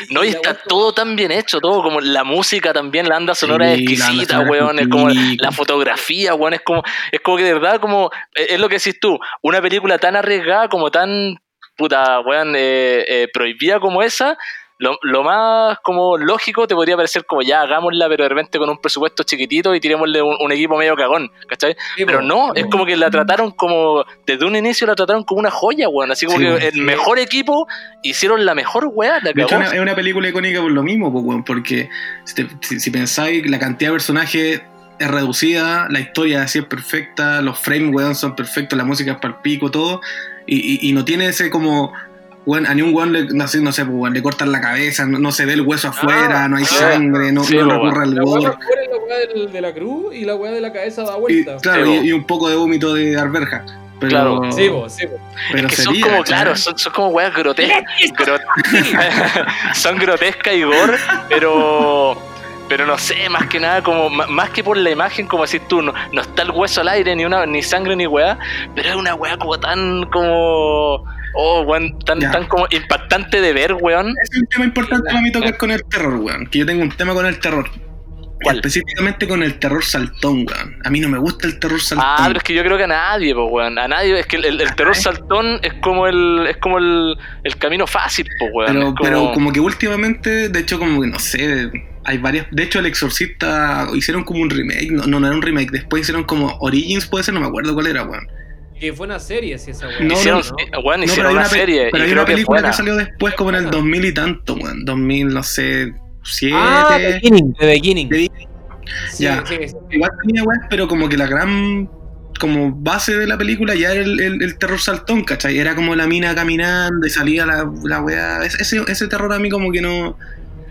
C: No, y está todo tan bien hecho, todo como la música también, la banda sonora es
D: Sí, banda
C: exquisita,
D: sonora
C: weón, es
D: es
C: como la fotografía, weón, es como, es como que de verdad, como, es es lo que decís tú, una película tan arriesgada, como tan, puta, weón, eh, eh, prohibida como esa, lo, lo más como lógico te podría parecer como ya hagámosla, pero de repente con un presupuesto chiquitito y tirémosle un, un equipo medio cagón, ¿cachai?
B: Sí,
C: Pero no, es como que la trataron como, desde un inicio la trataron como una joya, weón, así como
D: Sí,
C: que el mejor equipo hicieron la mejor weá, la
D: De hecho, es una película icónica por lo mismo, po, weón, porque si, te- si- si pensáis, la cantidad de personajes es reducida, la historia así es perfecta, los frames, weón, son perfectos, la música es para pico, todo, y, y- y no tiene ese como, weón, a ni un weón le, no sé, no sé, pues, le cortan la cabeza, no, no se ve el hueso afuera, no hay
C: ah,
D: sangre, no,
C: sí,
D: no recurre al
B: La weá
D: gore.
B: es la de la cruz y la weá de la cabeza da
D: Y,
B: vuelta.
D: claro,
C: Sí,
D: y, un poco de vómito de arberja. Pero,
C: Claro.
B: Sí, po.
D: pero
C: que son como, claro, son, son como weas grotescas. son grotescas y gore, pero. Pero no sé, más que nada, como más que por la imagen, como decís tú, no, no está el hueso al aire, ni una, ni sangre, ni weá, pero es una weá como tan como. Oh, weón, tan,
D: Ya.
C: tan como impactante de ver, weón.
D: Es un tema importante para mí tocar con el terror, weón. Que yo tengo un tema con el terror.
C: ¿Cuál?
D: Específicamente con el terror saltón, weón. A mí no me gusta el terror saltón.
C: Ah, pero es que yo creo que a nadie, pues, weón. A nadie, es que el, terror saltón es como el, es como el, el camino fácil, pues, weón.
D: pero,
C: como-
D: pero como que últimamente, de hecho, como que no sé, hay varias. De hecho, El Exorcista hicieron como un remake. No, no, no era un remake. Después hicieron como Origins, puede ser, no me acuerdo cuál era, weón.
B: Que fue una serie, si esa weá.
D: No,
C: hicieron,
D: no,
C: weón,
D: No,
C: hicieron una,
D: pe-
C: serie
D: Pero
C: y
D: hay
C: creo
D: una
C: que
D: película
C: buena.
D: que salió después, como en el
B: Buena.
D: 2000 y tanto, weón. 2000, no sé, 7.
B: Ah, The Beginning. The Beginning.
D: The
B: Sí,
D: ya.
B: sí, sí.
D: Igual tenía weón, pero como que la gran como base de la película ya era el, el- el terror saltón, ¿cachai? Era como la mina caminando y salía la, la weá. Ese, ese, terror a mí como que no,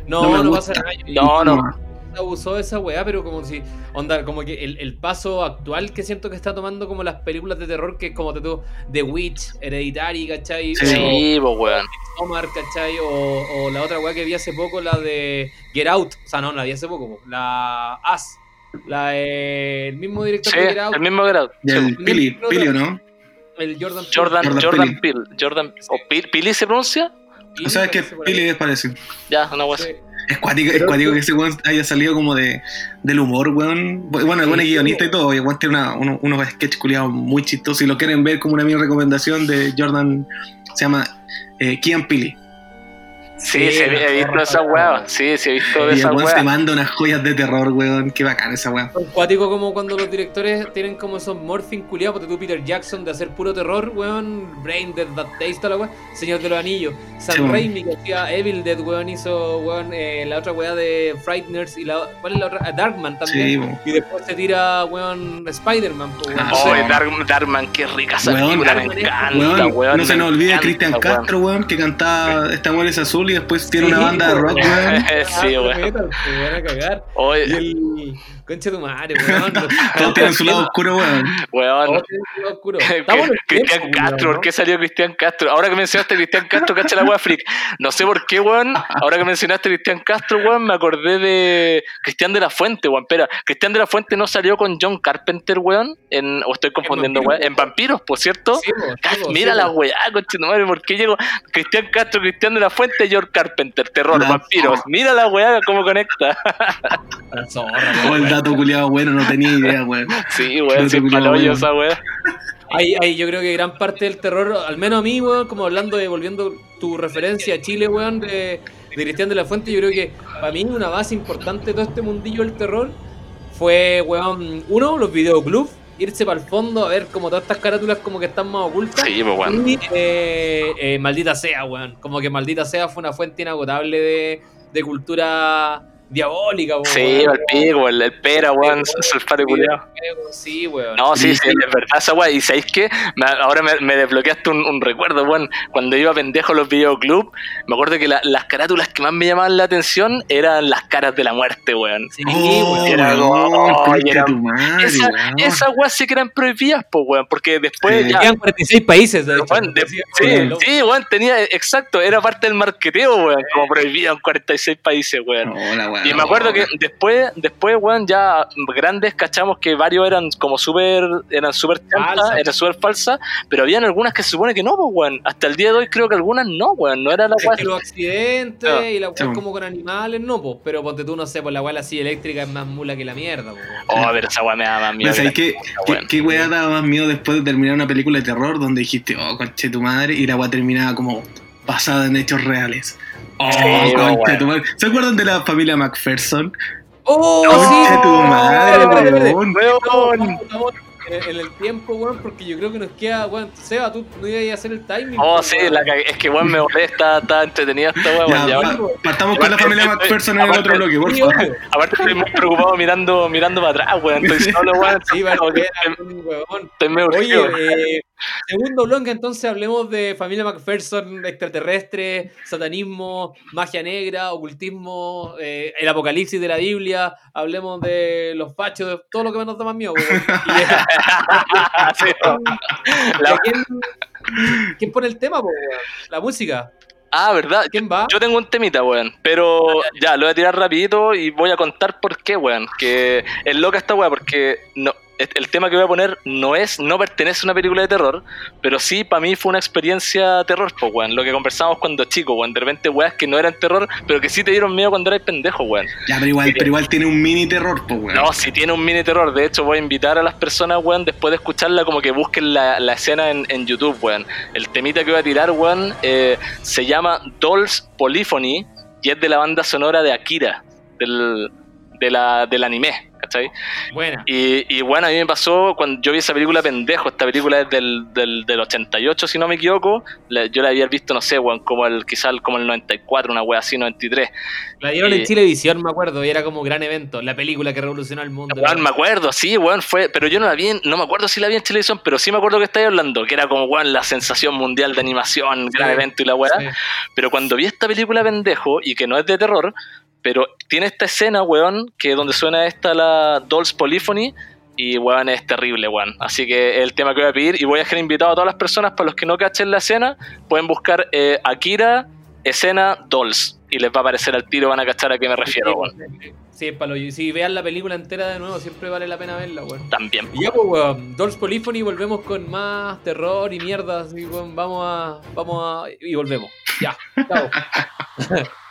B: No,
D: no
B: no,
D: me
B: pasa
D: gusta.
B: nada. Yo-
C: No, no.
B: Abusó de esa weá, pero como si, onda, como que el, el paso actual que siento que está tomando como las películas de terror, que es como te digo, The Witch, Hereditary, ¿cachai?
D: Sí.
C: Sí, pues, weón.
B: O Omar, ¿cachai? O, o la otra weá que vi hace poco, la de Get Out, o sea, no, la vi hace poco, po, la As, la de- el mismo director
C: Sí,
B: de Get Out,
C: el mismo grado.
D: Del
B: Sí.
D: Pili, Pili, ¿o ¿no?
B: el Jordan Peele.
C: Jordan,
D: Jordan
C: Jordan
D: Peele.
C: Peele. Jordan, ¿O Pil- Pili se pronuncia?
D: O sea, es que. Pili parece.
C: Ya, una así.
D: Es cuático, es cuático que ese weón haya salido como de, del humor, weón. Bueno, el weón es guionista y todo, y el weón tiene una- uno- unos sketches culiados muy chistosos. Si lo quieren ver como una mini recomendación de Jordan, se llama eh, Kian Pili.
C: Sí, sí,
B: la
C: he visto esa
B: zorra.
C: Sí, sí, he visto
D: Y el
C: esa
D: weón se
C: wea.
D: manda unas joyas de terror, weón. Qué bacán esa weón.
B: Son cuático como cuando los directores tienen como esos morphing culiados, porque tú Peter Jackson de hacer puro terror, weón, Brain Dead, That Taste, toda la weón, Señor de los Anillos, Sam
D: Sí, weón.
B: Raimi que hacía Evil Dead, weón, hizo weón, eh, la otra weá de Frighteners y la ¿cuál es la otra? Ah, Darkman también.
D: Sí, weón.
B: Y después se tira weón Spider-Man, weón.
D: Ah,
C: Oh, Dark, Darkman, qué rica esa
D: Weón,
C: película, me encanta,
D: Weón,
C: weón.
D: no se nos olvide Cristian
C: weón.
D: Castro, weón, que cantaba Esta mujer es azul y después tiene una
B: Sí,
D: banda de rock,
B: weón.
D: weón.
C: Sí,
B: ah,
C: weón.
B: metal, po, weón, a cagar.
C: Oye,
B: Y el concha de tu madre, weón.
D: Todos tienen su lado oscuro, weón.
C: weón.
B: Todos tienen su lado oscuro. Estamos en el
C: Cristian Castro,
B: weón,
C: ¿por qué salió Cristian Castro? Ahora que mencionaste a Cristian Castro, cacha la wea freak. No sé por qué, weón. Ahora que mencionaste a Cristian Castro, weón, me acordé de Cristian de la Fuente, weón. Espera, Cristian de la Fuente no salió con John Carpenter, weón. En, o estoy confundiendo, weón. En Vampiros, por cierto.
B: Sí, po,
C: Mira
B: sí,
C: la weá, madre, ¿por qué llegó Cristian Castro, Cristian de la Fuente, George Carpenter, terror, vampiros? Mira la weá cómo conecta.
B: La zorra,
D: el
B: weón.
D: Dato culiado bueno, no tenía idea, weón.
C: Sí, weón, sin palollo
D: weón.
C: esa weá.
B: Ahí, ahí yo creo que gran parte del terror, al menos a mí, weón, como hablando de, volviendo tu referencia a Chile, weón, de, de Cristian de la Fuente, yo creo que para mí una base importante de todo este mundillo del terror fue, weón, uno, los videoclubs, irse para el fondo a ver como todas estas carátulas como que están más ocultas.
C: Sí, pues weón.
B: Y eh, eh, maldita sea, weón. Como que maldita sea fue una fuente inagotable de, de cultura diabólica, weón.
C: Sí, el pico, el, el pera, weón, sulfato culiao.
B: Sí, weón.
C: No, sí, sí, es verdad esa weá. Y sabéis que ahora me, me desbloqueaste un, un recuerdo, weón. Cuando iba pendejo a los videoclubs, me acuerdo que la- las carátulas que más me llamaban la atención eran las caras de la muerte, weón.
B: Sí,
D: Oh,
B: weón.
C: era
D: weón,
C: oh,
D: concha
C: era-
D: tu madre,
C: Esa,
D: weón.
C: esas weas sí que eran prohibidas, pues, weón. Porque después
D: Sí.
C: ya.
B: Quedan 46 países, de hecho.
C: Weón, de-
B: Sí,
C: sí,
B: weón.
C: sí, weón, tenía, exacto, era parte del marqueteo, weón, como prohibida en 46 países, weón.
D: No, la
C: Y me acuerdo que después, después, weón, ya grandes cachamos que varios eran como súper, eran súper chantas, eran súper falsas, pero habían algunas que se supone que no, pues, weón. Hasta el día de hoy creo que algunas no, weón, no era la
B: que los accidentes
C: Ah,
B: y la
D: sí.
B: weá como con animales, no, pues. Pero ponte tú, no sé, pues la weá así eléctrica es más mula que la mierda, pues.
C: Oh, pero esa weá me da más miedo.
D: Pero ¿sabes
C: que
D: qué,
C: weón.
D: daba más miedo después de terminar una película de terror donde dijiste, oh, conche tu madre, y la weá terminaba como basada en hechos reales? Oh,
C: Sí,
D: conche
C: weón.
D: tu madre. ¿Se acuerdan de la familia McPherson?
B: ¡Oh,
D: Conche
B: sí!
D: tu madre, weón.
B: En el tiempo, weón, porque yo creo que nos queda, weón. Seba, tú no ibas a hacer el timing.
C: Oh,
B: pues,
C: sí, la es que weón me volé, está, está entretenida esta weón.
D: Ya,
C: Ya,
D: partamos con la familia McPherson en el otro bloque, por favor.
C: Aparte estoy muy preocupado mirando, mirando para atrás, weón. Estoy solo, weón.
B: Sí, vale,
C: Como que
B: era un weón.
C: Estoy medio
B: Oye, eh, segundo bloque, entonces hablemos de familia McPherson, extraterrestre, satanismo, magia negra, ocultismo, eh, el apocalipsis de la Biblia, hablemos de los fachos, de todo lo que nos da más miedo. weón. Y, eh,
C: Sí,
B: ¿y
C: la-
B: a quién, quién pone el tema, po, weón? La música.
C: Ah, ¿verdad?
B: ¿Quién va?
C: Yo tengo un temita, weón. Pero ya, lo voy a tirar rapidito y voy a contar por qué, weón. Que es loca esta weá, porque no, el tema que voy a poner no es, no pertenece a una película de terror, pero sí para mí fue una experiencia terror, pues, weón. Lo que conversamos cuando chico, weón. De repente, weas que no eran terror, pero que sí te dieron miedo cuando eras pendejo, weón.
D: Ya, pero igual, pero igual tiene un mini terror, pues, weón.
C: No, si tiene un mini terror. De hecho, voy a invitar a las personas, weón, después de escucharla, como que busquen la, la escena en, en YouTube, weón. El temita que voy a tirar, weón, eh, se llama Dolls Polyphony y es de la banda sonora de Akira, del, de la, del anime, ¿cachai?
B: Buena.
C: Y, y bueno, a mí me pasó cuando yo vi esa película pendejo, esta película es del, del, del 88, si no me equivoco, la- yo la había visto, no sé, weón, como el, quizá el- como el 94, una wea así, 93.
B: La dieron
C: Eh,
B: en Chilevisión, me acuerdo, y era como gran evento, la película que revolucionó el mundo.
C: Weón, me acuerdo, sí, weón, fue, pero yo no la vi, en- no me acuerdo si la vi en televisión, pero sí me acuerdo que estáis hablando, que era como, weón, la sensación mundial de animación, gran
B: Sí,
C: evento y la weá.
B: Sí.
C: Pero cuando vi esta película pendejo, y que no es de terror, pero tiene esta escena, weón, que donde suena esta la Dolls Polyphony, y weón, es terrible, weón. Así que es el tema que voy a pedir, y voy a dejar invitado a todas las personas, para los que no cachen la escena, pueden buscar eh, Akira, escena Dolls, y les va a aparecer al tiro, van a cachar a qué me refiero, weón.
B: sí, palo. Y Si vean la película entera de nuevo, siempre vale la pena verla, weón.
C: También.
B: Y ya, pues, weón, Dolls Polyphony, volvemos con más terror y mierda. Así, weón, vamos a. Vamos a. Y volvemos.
F: Ya, chao.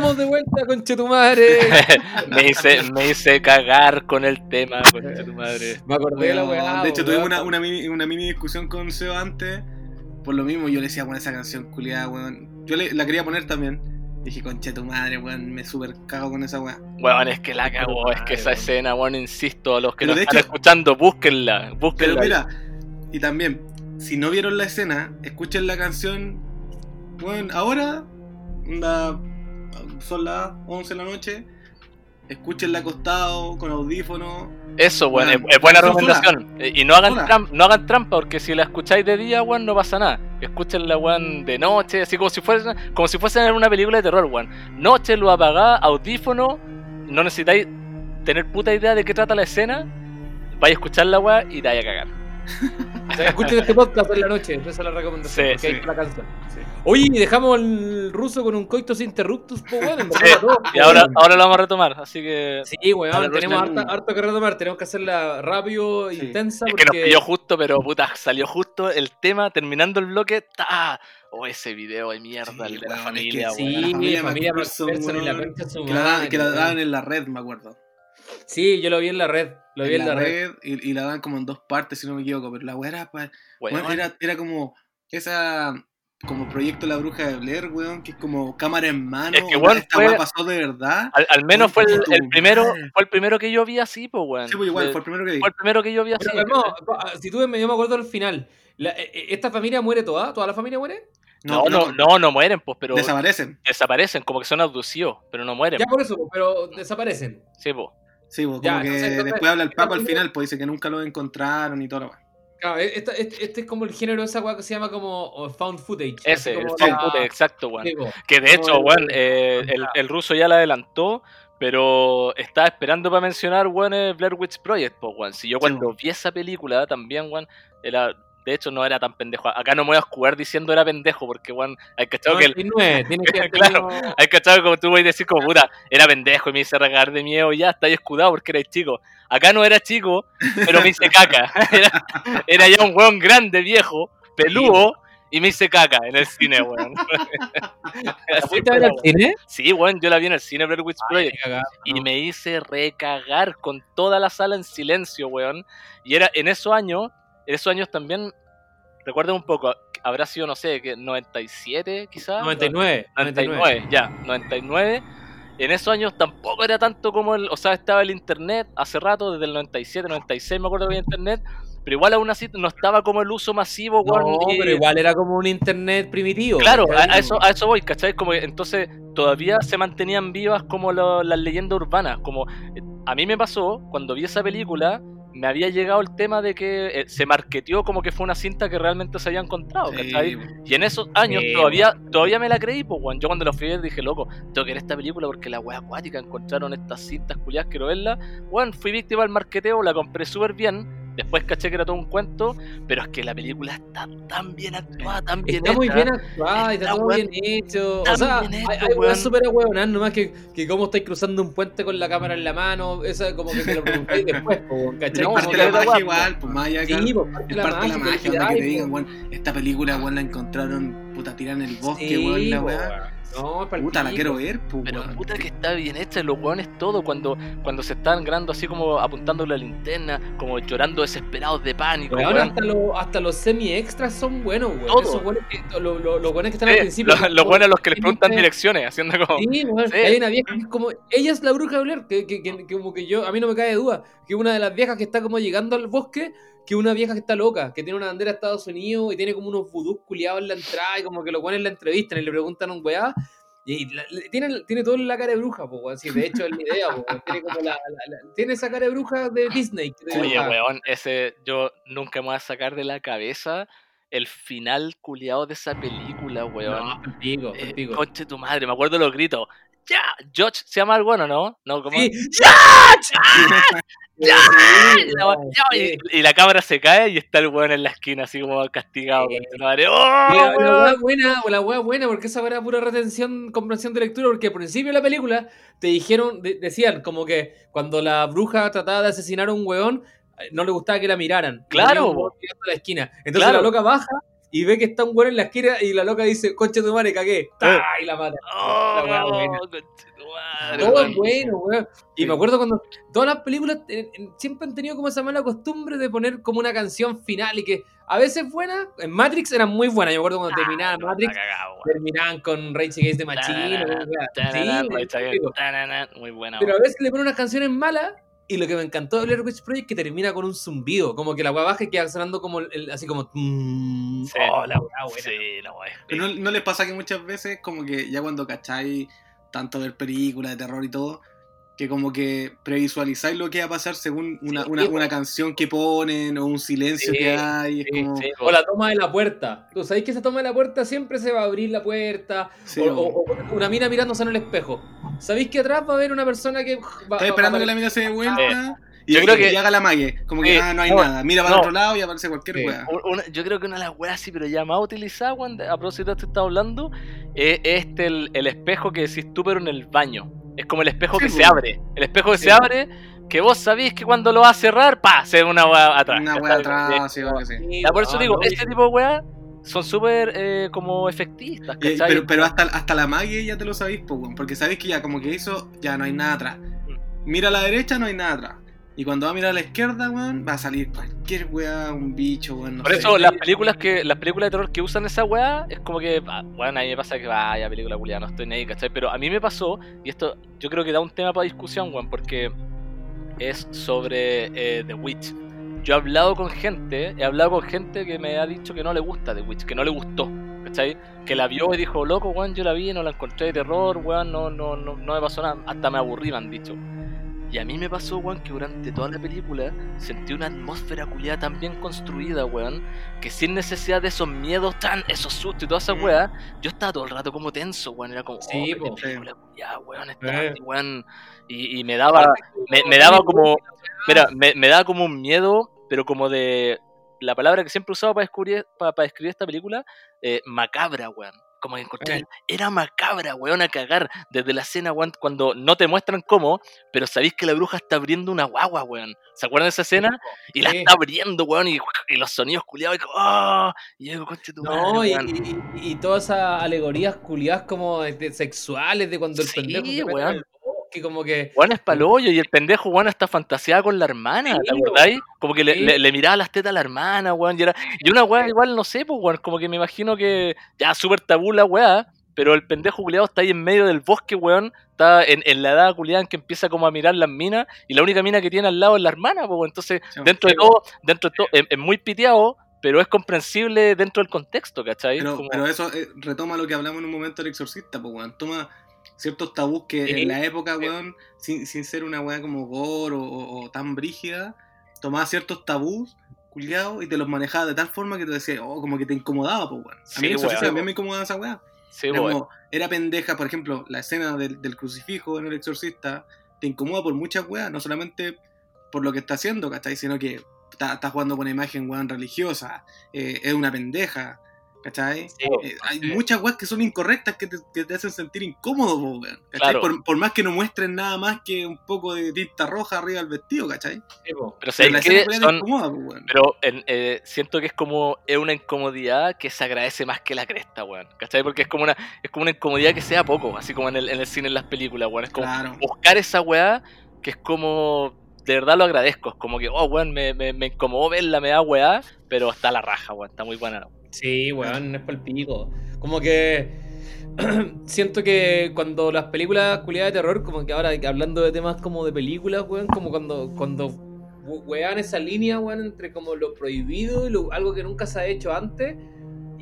F: estamos de vuelta, conche tu madre.
C: me, hice, me hice cagar con el tema, concha tu madre.
F: Me acordé de la
D: Weón,
F: weá.
D: de hecho,
F: weón.
D: tuvimos una, una, mini, una mini discusión con Seba antes. Por lo mismo, yo le decía, bueno, esa canción culiada, weón. Yo le- la quería poner también. Dije, conche tu madre, weón, me super cago con esa weá.
C: Weón, es que la cagó, es que esa escena, weón, insisto, a los que
D: Pero
C: nos están
D: hecho-
C: escuchando, búsquenla,
D: Pero
C: búsquenla.
D: mira, y también, si no vieron la escena, escuchen la canción. Bueno, ahora, onda, son las 11 de la noche. Escúchenla acostado, con audífonos.
C: Eso, weón, es,
D: Weón,
C: es buena recomendación. Eh, Y no hagan,
D: Sola.
C: tram- no hagan trampa, porque si la escucháis de día, weón, no pasa nada. Escúchenla, weón, de noche, así como si fuese, como si fuesen en una película de terror, weón. Noche, lo apagás, audífono, no necesitáis tener puta idea de qué trata la escena. Vais a escuchar la weá y te vais a cagar.
F: O sea, escuchen este podcast en la noche, esa es la recomendación.
C: Sí,
F: porque ahí
D: sí.
F: está la canción. Oye, y dejamos al ruso con un coitus interruptus, po, weón.
C: Sí,
F: todo,
C: Y ahora,
F: weón.
C: ahora lo vamos a retomar, así que.
F: Sí, weón, tenemos harta- harto que retomar, tenemos que hacerla rápido,
D: Sí.
F: intensa,
C: Es que nos
F: porque...
C: pilló justo, pero puta, salió justo el tema, terminando el bloque. ¡ta! Oh, ese video de mierda,
D: Sí,
C: el de la
D: weón,
C: familia,
F: Sí,
C: weón.
D: La familia
F: familia, y la
D: weón,
F: concha su
D: Que la, dan-
F: madre,
D: que la
F: weón.
D: daban en la red, me acuerdo.
F: Sí, yo lo vi en la red, lo vi en la red.
D: y, y la dan como en dos partes, si no me equivoco. Pero la weá era, pa- era, era como esa. Como proyecto La Bruja de Blair, weón, que es como cámara en mano.
C: Es que, weón,
D: esta
C: fue-
D: pasó de verdad.
C: Al, al menos fue el, primero, fue el primero que yo vi así, pues, weón.
D: Sí, pues igual,
C: Fue-
D: fue el primero que vi.
C: fue el primero que yo vi así.
F: Pero, no, pa- si tú ves, yo me acuerdo al final. La- eh, eh, ¿Esta familia muere toda? ¿Toda la familia muere?
C: No, no, no, no mueren, pues, pero
D: Desaparecen.
C: desaparecen, como que son abducidos, pero no mueren.
F: Ya por eso, pero desaparecen.
C: Sí, pues.
D: Sí, pues, como
F: Ya,
D: que
F: entonces,
D: después habla el Paco al final, pues dice que nunca lo encontraron y todo lo weá.
F: Claro, eh, esta- este, este es como el género de esa weá que se llama como found footage.
C: Ese, el found
F: la-
C: footage, exacto, weón.
F: Sí, po.
C: Que de hecho, weón, eh, el, el ruso ya la adelantó, Pero estaba esperando para mencionar, weón, el Blair Witch Project, pues, weón. Si yo cuando
D: weón.
C: vi esa película también, weón, era... De hecho, no era tan pendejo. Acá no me voy a jugar diciendo era pendejo, porque, weón, hay que que el,
B: 99, tiene que
C: Claro.
B: tenido-
C: hay cachado como tú voy a decir como puta, era pendejo y me hice regar de miedo y ya, está ahí escudado porque era chico. Acá no era chico, pero me hice caca. Era, era ya un weón grande, viejo, peludo, y me hice caca en el cine, weón.
B: ¿Fuiste a ver al cine?
C: Sí, weón, yo la vi en el cine Blair Witch Project.
B: Ay, cagada,
C: Y
B: no.
C: me hice recagar con toda la sala en silencio, weón. Y era en esos años, en esos años también, recuerden un poco, habrá sido, no sé, que 97 quizás.
B: 99, 99.
C: 99, ya, 99. En esos años tampoco era tanto como el, o sea, estaba el internet hace rato, desde el 97, 96 me acuerdo que había internet, pero igual aún así no estaba como el uso masivo,
B: No,
C: y-
B: pero igual era como un internet primitivo.
C: Claro, a eso, a eso voy, ¿cachai? Como que entonces todavía se mantenían vivas como lo- las leyendas urbanas. Como eh, a mí me pasó cuando vi esa película, me había llegado el tema de que eh, se marketeó como que fue una cinta que realmente se había encontrado, ¿cachai? Y en esos años
B: Sí,
C: todavía, todavía me la creí, pues, weón. Yo cuando la fui a ver dije, loco, tengo que ver esta película porque la wea acuática encontraron estas cintas culiadas, quiero verla. Bueno, fui víctima del marketeo, la compré súper bien. Después caché que era todo un cuento, pero es que la película está tan bien actuada, tan bien
B: Está muy
C: hecha.
B: bien actuada y está
C: Está
B: todo bien hecho. O sea, hay, hay
C: weón.
B: súper nomás que, que cómo estáis cruzando un puente con la cámara en la mano. Eso como que te lo preguntáis después, po, ¿cachai?
D: Es
C: No,
D: parte la magia igual, pues más allá
B: Sí, pues parte la
D: parte de la
B: magia,
D: onda, que te digan, weón, esta película, weón, la encontraron, puta, tirada en el bosque, weón, la
B: po,
D: weá.
B: No, pa'l
D: Puta, la quiero ver, pues,
C: Pero puta que está bien hecha, los weones todo, cuando, cuando se están grabando así como apuntando la linterna, como llorando desesperados de pánico,
B: Weón,
C: weón.
B: hasta, los hasta los semi-extras son buenos, weón. Esos weones que, los, que están
C: Sí,
B: al principio.
C: los, los buenos los que les preguntan direcciones, haciendo como...
B: Sí, weón,
C: Sí.
B: hay una vieja que es como. Ella es la bruja de Blair, que, que, que- que como que yo. A mí no me cae de duda. Que una de las viejas que está como llegando al bosque. Que una vieja que está loca, que tiene una bandera de Estados Unidos y tiene como unos vudús culiados en la entrada y como que los weones la entrevistan y le preguntan un weá. Y la- tiene, tiene todo la cara de bruja, po, weón. Sí, de hecho es la idea, po, weón. Tiene como la, la- Tiene esa cara de bruja de Disney. que
C: Oye,
B: dibuja.
C: weón, ese yo nunca me voy a sacar de la cabeza el final culiado de esa película, weón.
B: No, pico, pa'l
C: Eh, conche tu madre, me acuerdo los gritos. ¡Ya! George se llama el bueno, ¿no? No, como.
B: Sí,
C: ¡Ya! la, ya,
B: sí.
C: y, la cámara se cae y está el weón en la esquina, así como castigado.
B: Sí.
C: ¡Oh,
B: La, la wea buena, la wea buena, porque esa era pura retención, comprensión de lectura, porque al principio de la película te dijeron, de- decían como que cuando la bruja trataba de asesinar a un weón, eh, no le gustaba que la miraran.
C: Claro,
B: venía un
C: po.
B: weón mirando a la esquina. Entonces
C: Claro.
B: la loca baja y ve que está un weón en la esquina y la loca dice, concha tu madre, cagué.
C: Eh.
B: Y la mata.
C: ¡Oh,
B: La buena.
C: madre,
B: Todo es bueno, weón. Y
D: Sí.
B: me acuerdo cuando todas las películas eh, siempre han tenido como esa mala costumbre de poner como una canción final y que a veces buena, en Matrix eran muy buenas. Yo me acuerdo cuando terminaba
C: No,
B: Matrix, terminaban con Rage Against the Machine.
C: Muy buena.
B: pero a veces le ponen unas canciones malas y lo que me encantó de Blair Witch Project es que termina con un zumbido, como que la weá baja y queda sonando como el- así como mm,
C: Sí.
B: oh, la weá buena.
C: Sí, la.
D: Pero no, ¿no les pasa que muchas veces, como que ya cuando cacháis tanto ver películas de terror y todo, que como que previsualizáis lo que va a pasar según una,
B: Sí,
D: una, una canción que ponen o un silencio
B: Sí,
D: que hay? Es
B: Sí,
D: como.
C: sí.
B: O la toma de la puerta. Tú sabéis que esa toma de la puerta siempre se va a abrir la puerta.
D: Sí,
B: o,
D: po.
B: o- o una mina mirándose en el espejo. ¿Sabéis que atrás va a haber una persona que. Va,
D: Estás esperando
B: va-
D: que la mina se dé vuelta. Y,
C: Yo creo
D: y
C: que-
D: haga la mague. Como que
C: Sí,
D: ah, no hay
C: no,
D: nada. Mira para
C: no.
D: el otro lado y aparece cualquier
B: Sí.
C: una- yo creo que una de las weas así, pero ya más utilizada, de- a propósito de esto que estaba hablando, es este el, el espejo que decís tú, pero en el baño. Es como el espejo
D: Sí,
C: que se abre. El espejo que
B: Sí.
C: se abre, que vos sabís que cuando lo vas a cerrar, pa, se ve una wea atrás.
D: Una
C: Eh,
D: atrás, sí, algo así.
B: Sí,
C: Ya, por eso
B: no,
C: digo,
B: no,
C: este tipo de weas son súper eh, como efectistas,
D: pero, pero hasta, hasta la mague ya te lo sabéis, po, porque sabéis que ya como que hizo, ya no hay nada atrás. Mira a la derecha, no hay nada atrás. Y cuando va a mirar a la izquierda, weón, va a salir cualquier wea, un bicho, weón, no
C: Por
D: sé.
C: eso las películas que las películas de terror que usan esa weá es como que, ah, bueno, a mí me pasa que vaya película culiada, no estoy ni ahí, ¿cachai? Pero a mí me pasó, y esto yo creo que da un tema para discusión, weón, porque es sobre eh, The Witch. Yo he hablado con gente, he hablado con gente que me ha dicho que no le gusta The Witch, que no le gustó, ¿cachai? Que la vio y dijo, loco, weón, yo la vi, no la encontré de terror, weón, no, no, no, no me pasó nada, hasta me aburrí, me han dicho. Y a mí me pasó, weón, que durante toda la película sentí una atmósfera culiada tan bien construida, weón, que sin necesidad de esos miedos tan, esos sustos y toda esa weá, yo estaba todo el rato como tenso, weón. Era como,
B: Sí,
C: oh, película culiada, weón, esta
B: Eh.
C: weón. Y, y me daba, me, me daba como, mira, me, me daba como un miedo, pero como de, la palabra que siempre he usado para descubrir, para, para describir esta película, eh, macabra, weón. Como que encontré,
B: Eh.
C: era macabra, weón, a cagar. Desde la escena, weón, cuando no te muestran cómo, pero sabéis que la bruja está abriendo una guagua, weón. ¿Se acuerdan de esa escena? Y la
B: Sí.
C: está abriendo, weón, y, y los sonidos culiados, y ¡ah! Y yo tu
B: No,
C: madre,
B: y, y- todas esas alegorías culiadas como de- de sexuales de cuando el
C: Sí,
B: pendejo
C: weón.
B: Bosque, como que
C: Juan es palollo y el pendejo, Juan, está fantaseada con la hermana, ¿te acordáis? Como que le,
B: sí.
C: le- le miraba las tetas a la hermana, weón. Y, era, y una weá igual, no sé, pues, weón, como que me imagino que ya súper tabú la weá, pero el pendejo culiado está ahí en medio del bosque, weón. Está en, en la edad culiada en que empieza como a mirar las minas y la única mina que tiene al lado es la hermana, pues, weón. Entonces,
D: Sí,
C: dentro de todo, dentro de todo, es, es muy piteado, pero es comprensible dentro del contexto, ¿cachai?
D: Pero,
C: Como-
D: pero eso eh, retoma lo que hablamos en un momento del exorcista, pues, weón. Toma ciertos tabús que en la época, weón, sin, sin ser una weá como gore o, tan brígida, tomaba ciertos tabús, culiados, y te los manejaba de tal forma que te decía, oh, como que te incomodaba, pues, weón. A
C: Sí,
D: mí
C: weón.
D: también me incomodaba esa weá.
C: sí,
D: Era, como- era pendeja, por ejemplo, la escena del, del crucifijo en el exorcista te incomoda por muchas weas, no solamente por lo que está haciendo, ¿cachai? Sino que está, está jugando con una imagen weón religiosa, eh, es una pendeja, ¿cachai?
B: Sí,
D: Eh, hay
C: sí.
D: muchas weas que son incorrectas que te, que te hacen sentir incómodo, weón, ¿cachai?
C: Claro.
D: Por, por más que no muestren nada más que un poco de tinta roja arriba del vestido, ¿cachai?
B: sí.
C: Pero eh, siento que es como es una incomodidad que se agradece más que la cresta, weón. ¿Cachai? Porque es como una, es como una incomodidad que sea poco, así como en el, en el cine, en las películas, weón. Es como
D: Claro.
C: buscar esa weá que es como. De verdad lo agradezco. Como que, oh, weón, me, me, me incomodó verla, me da weá, pero está la raja, weón. Está muy buena.
B: Sí, weón, es pa'l pico. Como que siento que cuando las películas culiadas de terror, como que ahora hablando de temas como de películas, weón, como cuando, cuando we- wean esa línea, weón, entre como lo prohibido y algo que nunca se ha hecho antes.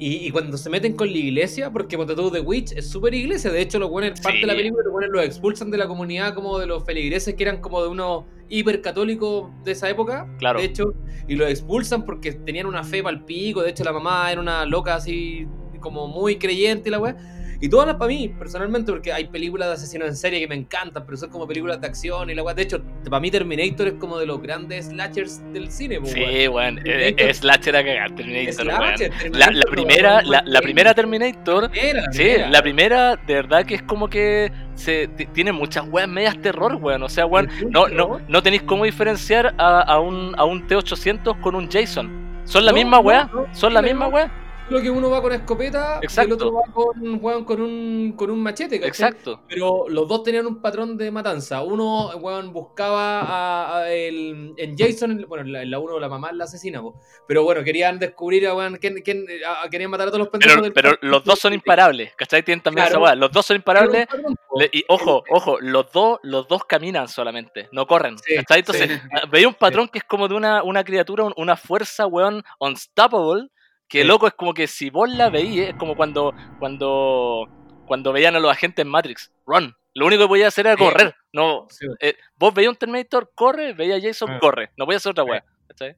B: Y, y cuando se meten con la iglesia, porque tú The Witch es súper iglesia, de hecho los buenos, parte de la película, los buenos los expulsan de la comunidad como de los feligreses que eran como de unos hipercatólicos de esa época,
C: Claro.
B: de hecho, y los expulsan porque tenían una fe pal pico, de hecho la mamá era una loca así como muy creyente y la weá. Y todas las para mí, personalmente, porque hay películas de asesinos en serie que me encantan, pero son como películas de acción y la weá. De hecho, para mí Terminator es como de los grandes slashers del cine,
C: Sí,
B: weón.
C: weón. Es,
B: Terminator-
C: es Slasher a cagar, Terminator,
B: Slasher. Terminator,
C: La, primera, la, la primera Terminator.
B: Era
C: Sí,
B: primera.
C: la primera, de verdad que es como que se tiene muchas weas medias terror, weón. O sea, weón, no, no, no tenéis cómo diferenciar a, a un, a un T800 con un Jason. Son la
B: No,
C: misma
B: no, no,
C: son la misma
B: no.
C: Wea.
B: Lo que uno va con escopeta y
C: Exacto.
B: el otro va con, weón, con, un, con un machete, ¿cachai?
C: Exacto.
B: Pero los dos tenían un patrón de matanza. Uno, weón, buscaba a, a el, en Jason, bueno, en la, en la uno la mamá la asesina, po. pero bueno, querían descubrir a, weón, quién, quién- a- querían matar a todos los pendejos
C: Pero, pero los dos son imparables, ¿cachai? Tienen también
B: Claro.
C: esa. Los dos son imparables.
B: Patrón,
C: le- y ojo, ojo, los dos, los dos caminan solamente, no corren.
B: Sí,
C: ¿cachai? Entonces,
D: sí.
C: ah, veía un patrón que es como de una, una criatura, un- una fuerza, weón, unstoppable. Que
B: Sí.
C: loco es como que si vos la veías, es como cuando, cuando, cuando veían a los agentes en Matrix, run. Lo único que podía hacer era
B: Sí.
C: correr. No,
B: Sí.
C: eh, vos veías un Terminator, corre, veía a Jason,
B: Ah.
C: corre. No podía hacer otra
B: Sí.
C: weá. ¿cachai?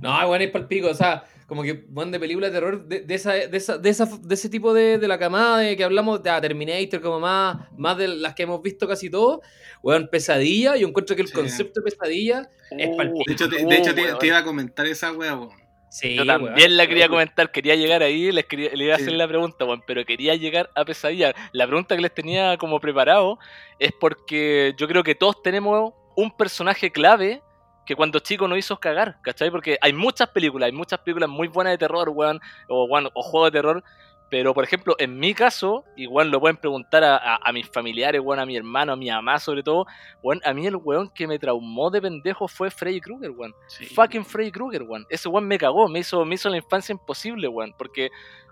B: No, bueno, es para el pico, o sea, como que van de películas de terror de, de esa, de, esa, de, esa, de ese tipo de, de la camada de que hablamos de ah, Terminator, como más, más de las que hemos visto casi todos. Weón, pesadilla, yo encuentro que el
D: Sí.
B: concepto de pesadilla es pa'l
C: Uh,
B: pico.
D: De hecho, te,
C: uh,
D: de hecho te,
C: weón.
D: te iba a comentar esa wea, weón.
B: Sí,
C: Yo también
B: weón.
C: la quería comentar, quería llegar ahí, les quería, le iba a hacer
D: Sí.
C: la pregunta, weón, pero quería llegar a pesadilla. La pregunta que les tenía como preparado es porque yo creo que todos tenemos un personaje clave que cuando chico nos hizo cagar, ¿cachai? Porque hay muchas películas, hay muchas películas muy buenas de terror, weón, o, weón, o juegos de terror, pero por ejemplo, en mi caso, igual lo pueden preguntar a, a- a mis familiares, weón, a mi hermano, a mi mamá sobre todo, weón, a mí el weón que me traumó de pendejo fue Freddy Krueger, weón.
D: Sí.
C: Fucking Freddy Krueger, weón. Ese weón me cagó, me hizo, me hizo la infancia imposible, weón. Porque,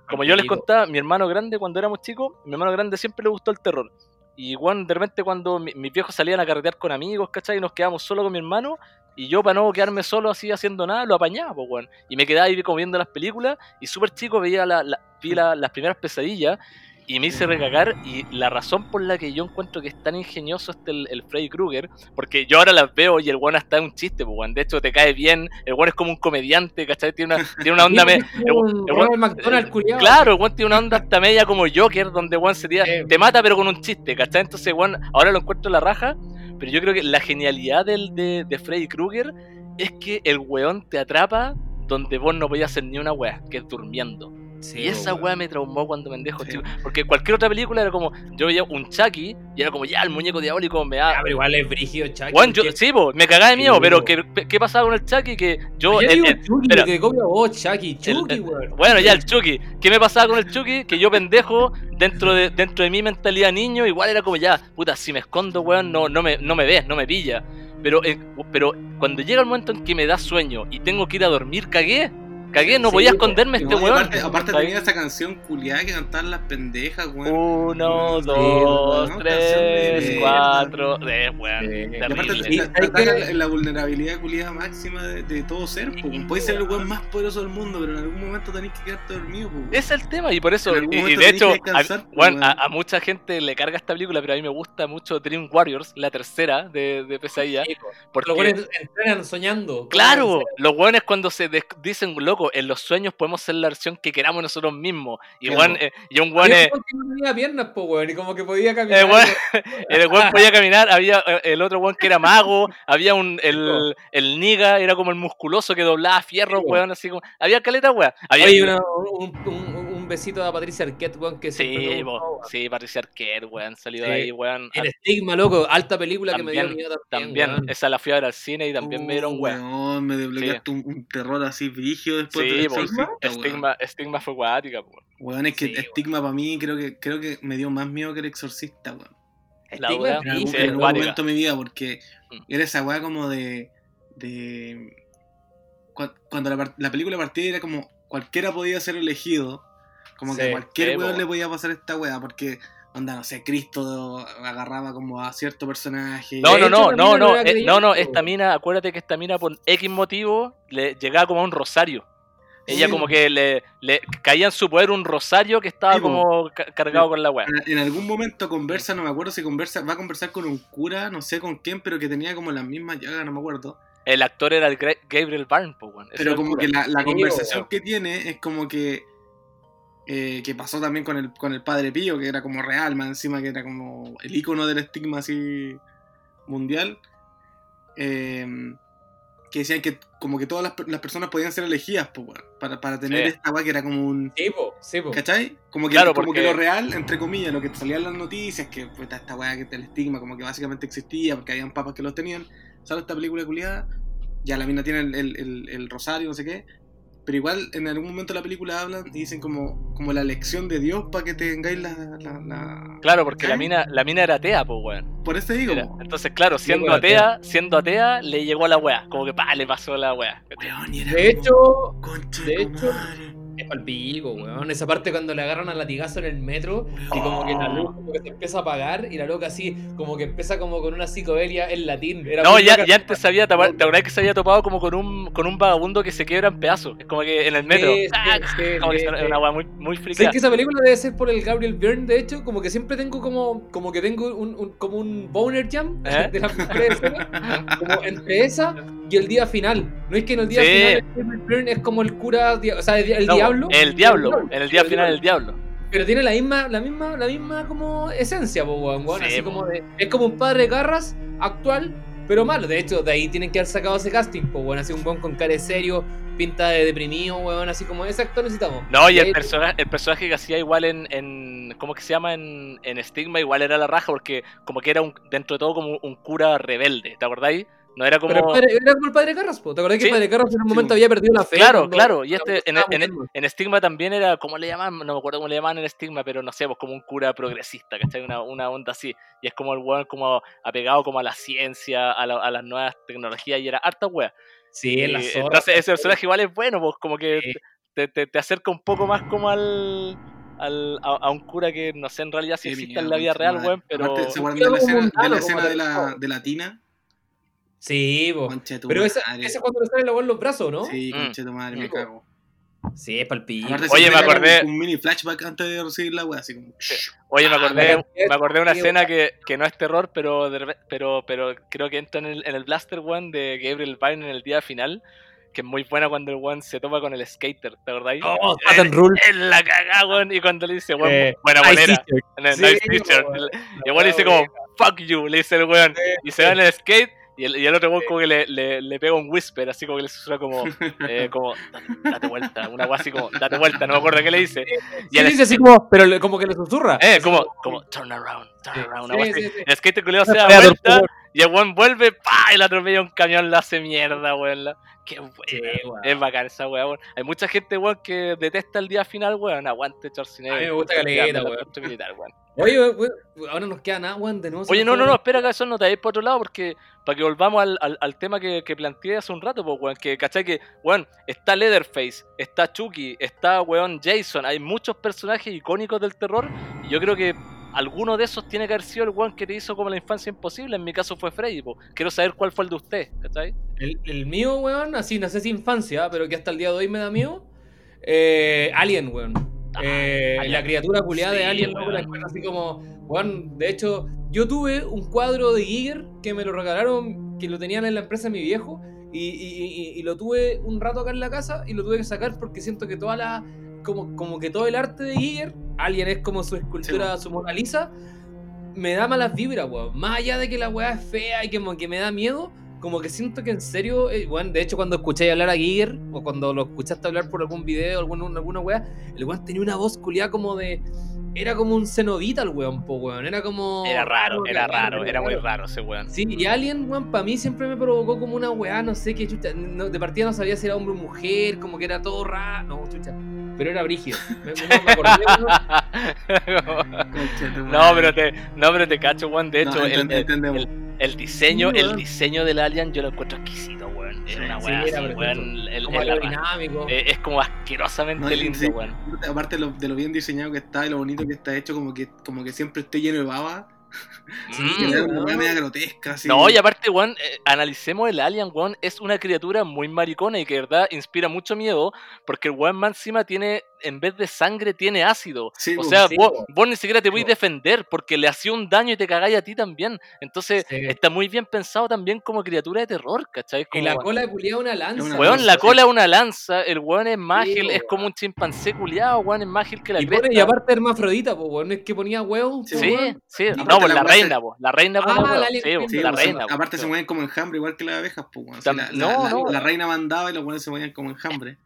C: como yo les contaba, mi hermano grande, cuando éramos chicos, mi hermano grande siempre le gustó el terror. Y, weón, de repente cuando mi- mis viejos salían a carretear con amigos, ¿cachai? Y nos quedábamos solo con mi hermano. Y yo, para no quedarme solo así haciendo nada, lo apañaba, pues. Y me quedaba ahí como viendo las películas. Y súper chico veía la- la- vi la- las primeras pesadillas. y me hice recagar. Y la razón por la que yo encuentro que es tan ingenioso este el, el Freddy Krueger, porque yo ahora las veo y el weón está en un chiste, pues. De hecho, te cae bien. El weón es como un comediante, ¿cachai? Tiene una, tiene una onda. me- el el weón-
B: culiao.
C: Claro, el weón tiene una onda hasta media como Joker, donde weón se tira- te mata pero con un chiste, ¿cachai? Entonces, weón, ahora lo encuentro en la raja, pero yo creo que la genialidad del, de, Freddy Krueger es que el weón te atrapa donde vos no podías hacer ni una weá, que es durmiendo.
B: Sí,
C: y esa weá me traumó cuando pendejo,
D: Sí.
C: chico. Porque cualquier otra película era como, yo veía un Chucky y era como, ya, el muñeco diabólico me da...
B: Ah, pero igual es brígido, Chucky.
C: Weón, yo, sí, po, me cagaba de miedo,
B: Sí,
C: pero. ¿qué, ¿qué pasaba con el Chucky? Que yo... El-
B: digo
C: el-
B: Chucky,
C: espera.
B: que copia vos, Chucky.
C: El-
B: Chucky,
C: el-
B: weón.
C: Bueno, ya el Chucky. ¿Qué me pasaba con el Chucky? Que yo pendejo, dentro de, dentro de mi mentalidad niño, igual era como ya, puta, si me escondo, weón, no, no, me, no me ves, no me pilla. Pero, eh, pero cuando llega el momento en que me da sueño y tengo que ir a dormir, cagué. Cagué, no
B: Sí,
C: podía
B: po.
C: esconderme este weón.
D: aparte, tenía esa canción culiada que cantaban las pendejas, weón.
C: Uno, dos, tres,
D: de
C: cuatro, eh, weón.
D: Y aparte la- vulnerabilidad culiada máxima de, de todo ser. po.
B: Sí,
D: Puede ser el
B: weón.
D: más poderoso del mundo, pero en algún momento tenés que quedarte dormido.
C: es el tema, y por eso, y, de hecho, a,
D: pues,
C: weón, a-
D: weón.
C: a mucha gente le carga esta película, pero a mí me gusta mucho Dream Warriors, la tercera de, de Pesadilla. Porque,
B: Los buenos entrenan soñando.
C: claro, los weones cuando se dicen, loco, en los sueños podemos ser la versión que queramos nosotros mismos. Y, weón, eh, y un weón, eh,
B: no tenía piernas, po, weón, y como que podía caminar.
C: eh, weón, el weón podía caminar, había eh, el otro weón que era mago, había un, el, el niga, era como el musculoso que doblaba fierro, weón, así como, había caleta, weón. Había,
B: Oye, una- un, un, un besito a Patricia Arquette, weón, que
C: sí,
B: gustó, weón.
C: sí, Patricia Arquette, weón, salido
B: Sí.
C: de ahí, weón.
B: El estigma, loco, alta película que me dio
C: También,
B: miedo también.
C: También,
B: weón.
C: esa la fui a ver al cine y también me dieron
D: Uh,
C: weón.
D: weón, me desbloqueaste un, un terror así brígido después
C: Sí,
D: exorcista, weón.
C: estigma, estigma fue guática, po.
D: Weón, es que
B: Sí, weón.
D: estigma para mí creo que creo que me dio más miedo que el exorcista, weón.
C: La
D: En algún,
C: Sí,
D: en algún momento de mi vida, porque
C: Mm.
D: era esa weá como de. de cua- cuando la película partía era como cualquiera podía ser elegido. Como que a cualquier
C: sí,
D: weón
C: po.
D: le podía pasar esta weá, porque, onda, no sé, Cristo agarraba como a cierto personaje.
C: No, no,
B: hecho,
C: no, no,
B: no
C: no, eh, no, no, esta mina, acuérdate que esta mina por X motivo le llegaba como a un rosario. Ella
D: Sí.
C: como que le, le caía en su poder un rosario que estaba
D: Sí,
C: como ca- cargado con la weá.
D: En, algún momento conversa, no me acuerdo si conversa, va a conversar con un cura, no sé con quién, pero que tenía como las mismas llagas, no me acuerdo.
C: El actor era el Gabriel Byrne. Ese
D: Pero como que la, conversación que tiene es como que eh, que pasó también con el, con el padre Pío, que era como real, más encima que era como el icono del estigma así mundial. eh, que decían que como que todas las, per- las personas podían ser elegidas po, para, para tener
C: Sí.
D: esta weá que era como un...
B: Sí, po, sí, po.
D: ¿Cachai? Como que,
C: Claro,
D: como
C: porque-
D: que lo real, entre comillas, lo que salía en las noticias, que fue esta, esta weá que el estigma, como que básicamente existía, porque habían papas que los tenían. Sale esta película culiada, ya la mina tiene el, el- el- el rosario, no sé qué. Pero igual en algún momento de la película hablan y dicen como, como la lección de Dios para que tengáis la, la, la-
C: Claro, porque la
D: ¿Cachai?
C: mina, la mina era atea, po, weón.
D: Por eso digo,
C: Era- Entonces, claro, siendo atea, siendo atea, le llegó a la weá. Como que pa, le pasó la weá.
D: weón, y era
B: De
D: como,
B: hecho,
D: concha
B: de hecho,
D: madre,
B: es palpico, weón. Esa parte cuando le agarran al latigazo en el metro y como que la luz como que se empieza a apagar y la loca así como que empieza como con una psicodelia en latín. Era
C: No, ya, ya antes sabía, ¿te acordás que se había topado como con un, con un vagabundo que se quiebra en pedazos? Es como que en el metro.
B: Sí, sí,
C: ¡ah!
B: sí,
C: como que es una weá muy, muy
B: ¿Sabes
C: fricada.
B: que esa película debe ser por el Gabriel Byrne? De hecho, como que siempre tengo como, como que tengo un, un- como un boner jam
C: ¿Eh?
B: de mejores escenas, como entre esa y el día final. No es que en el día final el Gabriel Byrne es como el cura, o sea, el, el
C: No,
B: diablo.
C: El diablo. En el día final, el diablo.
B: Pero tiene la misma, la misma, la misma como esencia, po, weón, weón,
C: Sí,
B: así
C: po.
B: como de, es como un padre Garras actual, pero malo. De hecho, de ahí tienen que haber sacado ese casting, weón, así un weón con cara de serio, pinta de deprimido, weón, así como ese actor necesitamos.
C: No, y el, persona- el personaje que hacía igual en, en. ¿Cómo que se llama? En, en Stigma, igual era la raja, porque como que era un, dentro de todo como un cura rebelde, ¿te acordáis? No era como.
B: Pero el padre- era como el padre Carras, po. ¿te acordás que
C: Sí.
B: el padre Carras en un
D: Sí,
B: momento
D: po.
B: había perdido la fe?
C: Claro,
B: cuando-
C: claro, y este en, en- en Stigma también era, ¿cómo le llamaban? No me acuerdo cómo le llamaban en Stigma, pero no sé, pues como un cura progresista, ¿cachai? Una, una onda así. Y es como el weón como apegado como a la ciencia, a, la- a las nuevas tecnologías, y era harta wea.
B: Sí, en la
C: Y
B: zorra.
C: entonces ese personaje igual es bueno, pues como que
B: Sí.
C: te, te- te acerca un poco más como al... al- a, a un cura que no sé en realidad si
D: Qué
C: existe
D: miedo,
C: en la vida real, weón, pero...
D: Aparte, ¿se acuerdan de la escena, de la, de la tina?
B: Sí,
D: tu
B: Pero esa,
D: madre.
B: esa es cuando le sale la weá en los brazos, ¿no?
D: Sí,
C: Mm.
D: concha de tu madre, me
B: Sí, po.
D: cago.
B: Sí, es palpillo.
C: Oye, me acordé-
D: Un mini flashback antes de recibir la wea, así como.
C: Oye, me
B: Ah,
C: acordé, me acordé de una escena que, que no es terror, pero, de pero, pero creo que entra en el, en el Blaster One de Gabriel Byrne en el día final, que es muy buena cuando el one se topa con el skater, ¿te acordáis?
B: Oh, Satan Rule.
C: Es la cagada, weón, y cuando le dice, weón,
B: Eh,
C: buena bolera,
B: Teacher.
C: en
B: Sí,
C: Nice Teacher,
B: weón.
C: el- y el weón le dice como, fuck you, le dice el weón, y se va en el skate, y el, y el otro como que le, le, le pega un whisper, así como que le susurra como, eh, como, date, vuelta, una weá así como, date vuelta, no me acuerdo qué le dice, y
B: Sí,
C: el,
B: dice así como, pero le- como que le susurra.
C: eh, como, como, turn around, turn
B: Sí,
C: around, una
B: sí, sí, sí.
C: El skater culiao se da vuelta y el weón vuelve, pa, y le atropella un camión, la hace mierda, weón. la- Qué
B: weón.
C: Es bacán esa weá, weón. Hay mucha gente, weón, que detesta el día final, weón. Aguante Schwarzenegger.
B: A mí me gusta caleta, weón.
C: militar, weón.
B: Oye, weón, ahora nos queda nada, weón, de nuevo.
C: Oye, no, no, no, espera, que eso no te vayas por otro lado, porque para que volvamos al, al, al tema que, que planteé hace un rato, pues, weón, que, ¿cachai? Que, weón, está Leatherface, está Chucky, está, weón, Jason, hay muchos personajes icónicos del terror, y yo creo que alguno de esos tiene que haber sido el weón que te hizo como la infancia imposible, en mi caso fue Freddy. Quiero saber cuál fue el de usted, ¿cachai?
B: El, el mío, weón, así, no sé si infancia, pero que hasta el día de hoy me da miedo. Eh, Alien, weón.
C: Ah,
B: Eh,
C: Alien.
B: la criatura culiada de Alien,
C: weón.
B: encuentro así como, weón, de hecho, yo tuve un cuadro de Giger que me lo regalaron, que lo tenían en la empresa de mi viejo, y, y- y- y lo tuve un rato acá en la casa y lo tuve que sacar porque siento que toda la, como, como que todo el arte de Giger, Alien es como su escultura, su Mona Lisa, me da malas vibras, weón. Más allá de que la weá es fea y como que me da miedo, como que siento que en serio, eh, weón, de hecho cuando escucháis hablar a Giger, o cuando lo escuchaste hablar por algún video, algún, alguna weá, el weón tenía una voz culiada como de... Era como un cenobita el weón, po, weón. Era como...
C: Era raro, era raro, era muy raro ese weón.
B: Sí, y Alien, weón, para mí siempre me provocó como una weá, no sé qué chucha. no- de partida no sabía si era hombre o mujer, como que era todo raro. No, chucha. Pero era brígido. Me, me- me acordé, weón.
C: no, pero te, no, pero te cacho, weón. De hecho,
D: No,
C: el, el-
D: entendemos.
C: el- el diseño,
B: Sí,
C: el diseño del Alien yo lo encuentro exquisito, Es una
B: Sí,
C: weá
B: era
C: así,
B: precioso.
C: weón. el-
B: como
C: eh, es como asquerosamente
D: No,
C: lindo,
D: sí,
C: weón.
D: Aparte de lo, de lo bien diseñado que está y lo bonito que está hecho, como que, como que siempre esté lleno de baba.
B: Sí,
D: que
C: Mm.
D: era una media grotesca, así.
C: No, y aparte, weón, eh, analicemos el Alien, weón, es una criatura muy maricona y que de verdad inspira mucho miedo, porque el weón más encima tiene, en vez de sangre, tiene ácido.
D: Sí,
C: O
D: pues,
C: sea,
B: sí,
C: vos,
B: po.
C: vos ni siquiera te podés
B: po.
C: defender porque le hacía un daño y te cagáis a ti también. Entonces,
B: Sí.
C: está muy bien pensado también como criatura de terror, ¿cachai?
B: Y la cola culiada una lanza.
D: una
C: Weón,
D: lanza,
C: la cola es una lanza, el weón es más
B: Sí,
C: ágil,
B: po,
C: es como un chimpancé culiado, weón, es más ágil que la
B: Y, y aparte hermafrodita, pues, weón. Es que ponía huevos.
D: Sí,
B: po,
C: Sí, no, pues
D: la
C: la
D: se-
C: reina, po, la reina
B: Ah, la
C: la
D: pues,
C: reina.
D: aparte se mueven como enjambre, igual que las abejas, pues, weón. La,
C: no,
D: la-
C: no.
D: la reina mandaba y los buenos se movían como enjambre.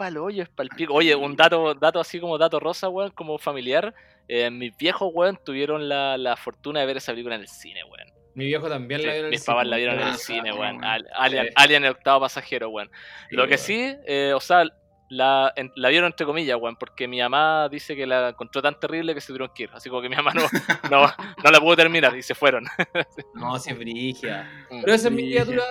C: Pa'l hoyo, es pa'l pico. Oye, un dato, dato así como dato rosa, weón, como familiar. eh, mis viejos, weón, tuvieron la, la fortuna de ver esa película en el cine, weón.
B: Mi viejo también
C: Sí,
B: la vio en el
C: mis papás
B: cine,
C: la vieron en el cine, weón.
D: weón.
C: Al- Alien, el octavo pasajero, weón. Lo que sí, eh, o sea, la, en- la vieron entre comillas, weón, porque mi mamá dice que la encontró tan terrible que se tuvieron que ir. Así como que mi mamá no, no, no la pudo terminar y se fueron.
B: No, sí, es brigia.
C: Mm.
B: Pero esa es mi criatura,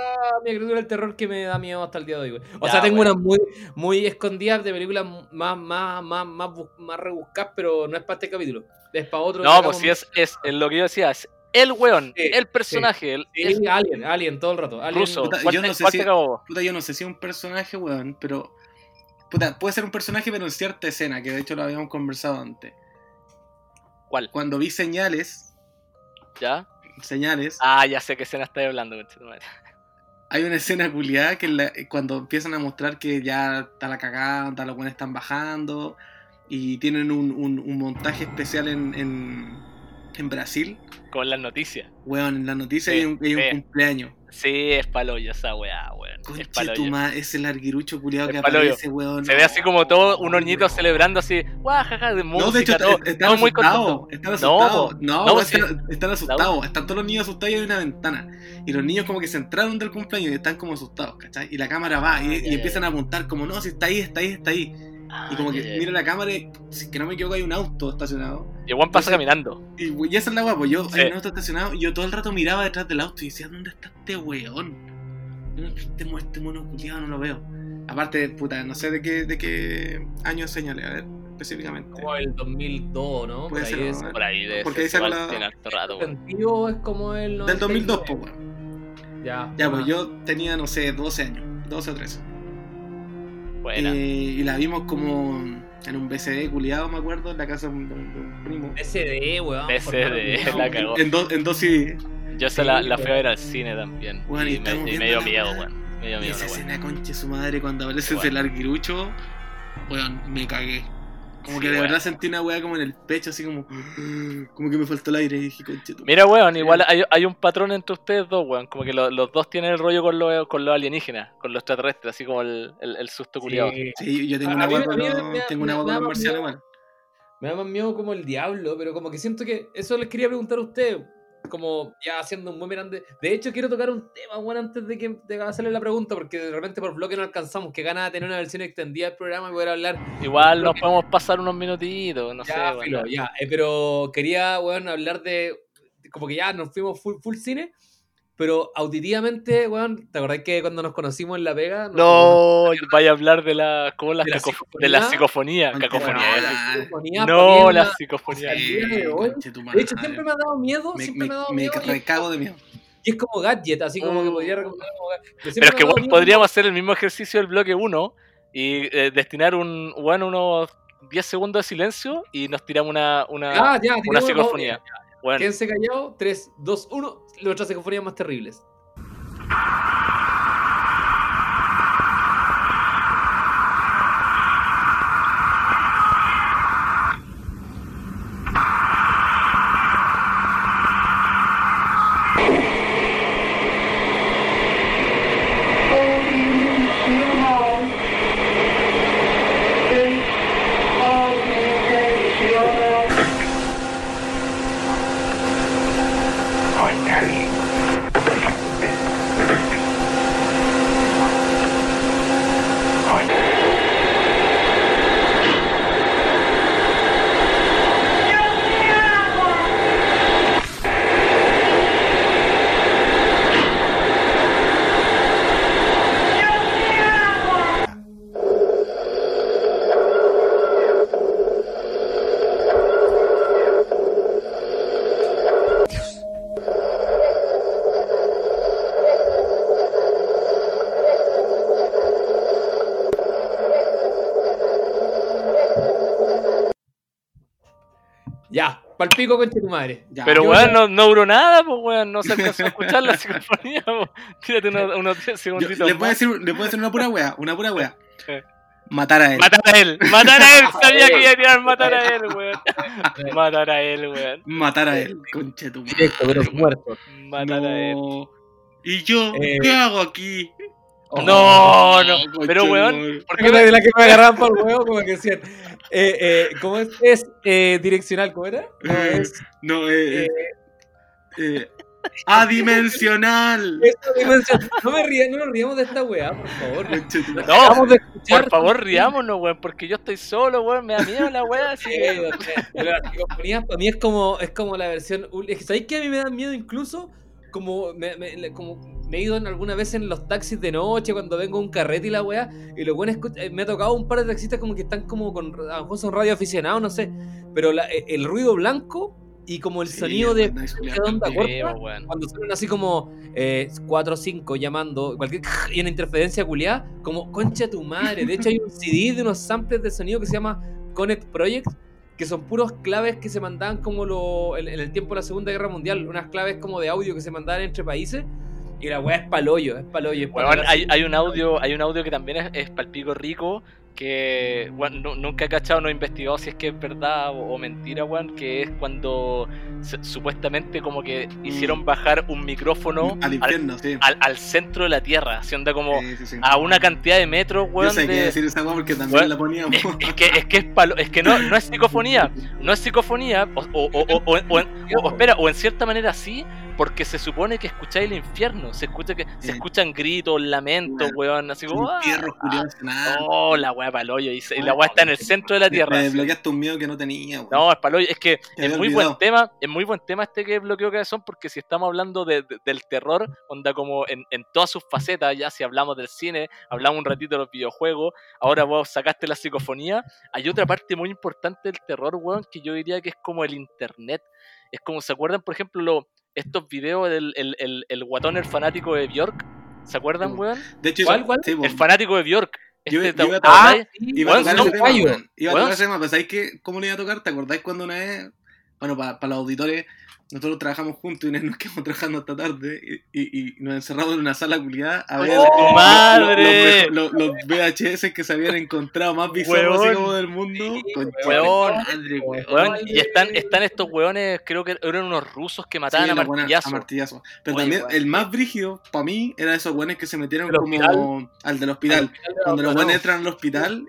B: mi criatura del terror que me da miedo hasta el día de hoy, güey. O
C: Ya,
B: sea, tengo unas muy, muy escondidas de películas más, más, más, más, más rebuscadas, pero no es para este capítulo. Es para otro.
C: No, pues sí, es, es, es lo que yo decía, es el weón,
B: Sí,
C: el personaje, el,
B: Sí,
C: es
B: Alien, Alien, todo el rato. Alien,
C: ruso.
D: Puta,
C: ¿Cuál,
D: yo no sé si-? Puta, yo no sé si es un personaje, weón, pero. Puta, puede ser un personaje, pero en cierta escena, que de hecho lo habíamos conversado antes.
C: ¿Cuál?
D: Cuando vi señales,
C: ¿Ya?
D: señales,
C: Ah, ya sé qué escena estáis hablando,
D: hay una escena culiada que la- cuando empiezan a mostrar que ya está la cagada, está los buenos están bajando, y tienen un, un- un montaje especial en, en, en Brasil.
C: Con las noticias.
D: Weón, en la noticia
C: Sí,
D: hay un, hay un
C: sí.
D: cumpleaños.
C: Sí, es paloyo esa weá, weón. Es
D: Conche tu
C: paloyo.
D: ma- ese larguirucho culiado que
C: paloyo.
D: aparece, weón.
C: Se ve así como todos unos niños
D: weón.
C: celebrando así, guajaja, de música,
D: No, de hecho,
C: todo,
D: est- están
C: todo muy.
D: Están asustados. No,
C: No,
D: weón,
C: sí.
D: están, están asustados. Están todos los niños asustados y hay una ventana. Y los niños como que se entraron del cumpleaños y están como asustados, ¿cachai? Y la cámara va y, empiezan a apuntar como, no, si está ahí, está ahí, está ahí.
C: Ah,
D: Y como que
C: ya, ya.
D: mira la cámara y, si que no me equivoco, hay un auto estacionado.
C: Y weón pasa caminando.
D: Y, y esa es la guapo. Yo,
C: Sí.
D: hay un auto estacionado y yo todo el rato miraba detrás del auto y decía, ¿dónde está este weón? Este, este mono culiado no lo veo. Aparte, puta, no sé de qué, de qué año señalé, a ver, específicamente.
B: Como el 2002, ¿no? Por
D: Puede
B: ahí
D: ser,
B: es.
C: Por ahí de
D: Porque
C: ese
D: ahí la-
C: tiene harto rato, weón.
B: Sentido es como el.
D: Del 2002,
B: 99.
D: pues, weón.
B: Ya.
D: Ya, pues
B: ah.
D: yo tenía, no sé, 12 años, 12 o 13.
C: Buena.
D: Eh, y la vimos como en un BCD culiado, me acuerdo, en la casa de un, de un primo.
B: SD, weón. favor.
C: la cagó.
D: En, dos en dos CD.
C: Yo esa la, la fui a ver al cine también.
D: Bueno, y
C: y, me,
D: estamos
C: y me
D: viendo
C: dio
D: la
C: miedo, weón. Me dio
D: Y esa escena conche su madre cuando aparece
C: Igual.
D: ese larguirucho, weón, me cagué. Como
C: Sí,
D: que de
C: weón.
D: verdad sentí una weá como en el pecho, así como. Como que me faltó el aire y dije, conche tu
C: Mira, weón, igual hay, hay un patrón entre ustedes dos, weón. Como que lo- los dos tienen el rollo con los con los alienígenas, con los extraterrestres, así como el, el, el susto culiado.
B: Sí.
D: Sí, yo tengo
B: A-
D: una weá con los- tengo una con marcianos igual.
B: Me da más miedo como el diablo, pero como que siento que eso les quería preguntar a ustedes. Como ya haciendo un buen grande. De hecho, quiero tocar un tema, bueno, antes de que de hacerle la pregunta, porque de repente por bloque no alcanzamos. Que gana de tener una versión extendida del programa y poder hablar.
C: Igual nos podemos pasar unos minutitos, no
B: ya,
C: sé,
B: filo, ya. Eh, pero quería, bueno, hablar de. Como que ya nos fuimos full, full cine. Pero auditivamente, weón, ¿te acordás que cuando nos conocimos en La Vega? nos-
C: No, vaya a hablar de la, ¿cómo las
B: ¿De la
C: de la
B: psicofonía?
C: cacofonía.
B: Psicofonía
C: No, la psicofonía.
B: día de hecho, siempre me ha dado miedo.
D: Me,
B: siempre me,
D: me,
B: ha dado
D: me
B: miedo. es
D: recago de miedo.
B: Y es como gadget, así como que podría recomendar como gadget. Pero,
C: es
B: me
C: que
B: miedo.
C: podríamos hacer el mismo ejercicio del bloque 1 y eh, destinar un, bueno, unos 10 segundos de silencio y nos tiramos una, una,
B: Ah, ya,
C: una psicofonía. Bueno,
B: Quédense callados. 3, 2, 1. Nuestras psicofonías más terribles. Palpico con tu madre.
D: Ya,
C: pero weón, no, no duró nada, pues weón, no se alcanzó a escuchar la psicofonía, po. Tírate unos, unos 10
D: yo-
C: segunditos
D: le puedo decir, le puedo decir una pura wea, una pura wea.
C: Sí.
D: Matar a él.
C: Matar a él, matar a él, sabía que iba a tirar matar a él, weón. Matar a él, weón.
D: Matar a él, conche tu madre.
B: Directo, pero muerto.
C: Matar a él.
D: ¿Y yo?
B: Eh,
D: ¿Qué hago aquí?
C: No, no,
D: conche
C: pero weón. ¿por qué
B: de la que me agarraban por el huevo, como que decían. Eh, eh, ¿Cómo es? Es eh, direccional, ¿cómo era? No, es.
D: No, eh, eh, eh, adimensional.
B: No me ría, no nos riamos de esta weá, por favor.
C: No,
B: de
C: por favor, riámonos, weón, porque yo estoy solo, weón, me da miedo la weá, así que...
B: Eh, para mí es como, es como la versión. Es que, ¿Sabéis que a mí me da miedo incluso? Como me, me- le- como me he ido en alguna vez en los taxis de noche cuando vengo a un carrete y la weá. Y lo bueno es me ha tocado un par de taxistas como que están como con. A lo mejor son radio aficionados, no sé. Pero la- e, el ruido blanco y como el
D: Sí,
B: sonido de. de onda corta.
C: Weón.
B: Cuando suenan así como 4 o 5 llamando, cualquier y una interferencia culiada, como concha tu madre. De hecho, hay un CD de unos samples de sonido que se llama Connect Project, que son puros claves que se mandaban como lo, en, en el tiempo de la Segunda Guerra Mundial, unas claves como de audio que se mandaban entre países. Y la weá es paloyo, es paloyo. Es
C: Weón,
B: paloyo.
C: hay, hay un audio, hay un audio que también es, es palpico rico, que weón, nu- nunca he cachado, no he investigado si es que es verdad o, o mentira, weón, que es cuando se- supuestamente como que hicieron bajar un micrófono
D: Al infierno, sí.
C: al, al centro de la Tierra, así onda como
D: Sí, sí, sí.
C: a una cantidad de metros,
D: Yo
C: weón,
D: sé que
C: de-
D: decir esa weá porque también
C: Weón,
D: la poníamos.
C: es, es que, es que es palo- es que no, no es psicofonía, no es psicofonía, o, o- o- o- o- o en- o- o espera, o en cierta manera sí, porque se supone que escucháis el infierno, se escucha que se escuchan gritos, lamentos, weón, así como "Ah,
D: culiado nada.
C: Oh, la weá paloyo, y, se- y la weá está en el centro de la tierra.
D: Me
C: así.
D: desbloqueaste un miedo que no tenía, weón.
C: No, es paloyo, es que
D: Te
C: es muy
D: olvidado.
C: buen tema, es muy buen tema este que bloqueó Cabezón, porque si estamos hablando de- de- del terror, onda como en, en todas sus facetas, ya si hablamos del cine, hablamos un ratito de los videojuegos, ahora vos sacaste la psicofonía, hay otra parte muy importante del terror, weón, que yo diría que es como el internet. Es como, ¿se acuerdan, por ejemplo, lo- estos videos del el, el, el guatón, el fanático de Bjork? ¿Se acuerdan, weón?
D: De hecho,
B: ¿Cuál, cuál?
D: sí.
C: El fanático de Bjork. Este
D: yo iba a tocar-
C: ¿cachai?
D: Iba a tocar
C: son
D: ese tema. Iba a tocar ese tema, pero ¿sabéis qué? ¿Cómo lo iba a tocar? ¿Te acordáis cuando una vez, bueno, para los auditores, nosotros trabajamos juntos y nos quedamos trabajando hasta tarde y, y- y nos encerramos en una sala culiada a ver
C: ¡Oh, madre!
D: Los, los- los VHS que se habían encontrado más bizarros del mundo. Con
C: Weón.
D: madre, weón.
C: Weón, y están, están estos weones, creo que eran unos rusos que mataban
D: Sí,
C: a martillazo.
D: a martillazo. Pero
C: Oye,
D: también
C: weón.
D: el más brígido para mí era esos buenos que se metieron
B: ¿Del
D: como
B: hospital?
D: al del hospital. Cuando los buenos entran al hospital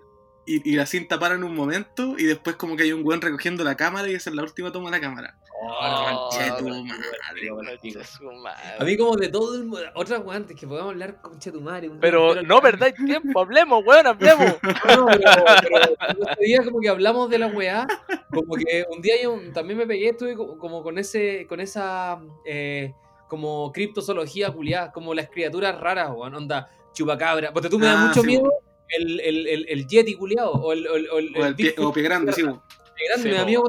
D: y, y la cinta para en un momento y después como que hay un buen recogiendo la cámara y esa es la última toma de la cámara.
C: Oh,
D: Conche tu madre,
C: su madre.
B: A mí como de todo el mundo, otras guantes que podamos hablar con un día
C: Pero
B: entero.
C: no perdáis tiempo, hablemos, weón, hablemos.
B: No, pero, pero ese día como que hablamos de la weá, como que un día yo también me pegué, estuve co- como con ese, con esa eh, como criptozoología culiada, como las criaturas raras, weón, onda, chupacabra. Porque tú me das
D: Ah,
B: mucho
D: sí,
B: miedo el, el, el, el Yeti culiado, o el, o el, o el-
D: O
B: el
D: el pie,
B: Bigfoot
D: o pie grande, sí.
B: pie grande,
C: Sí,
B: me da
C: po.
B: miedo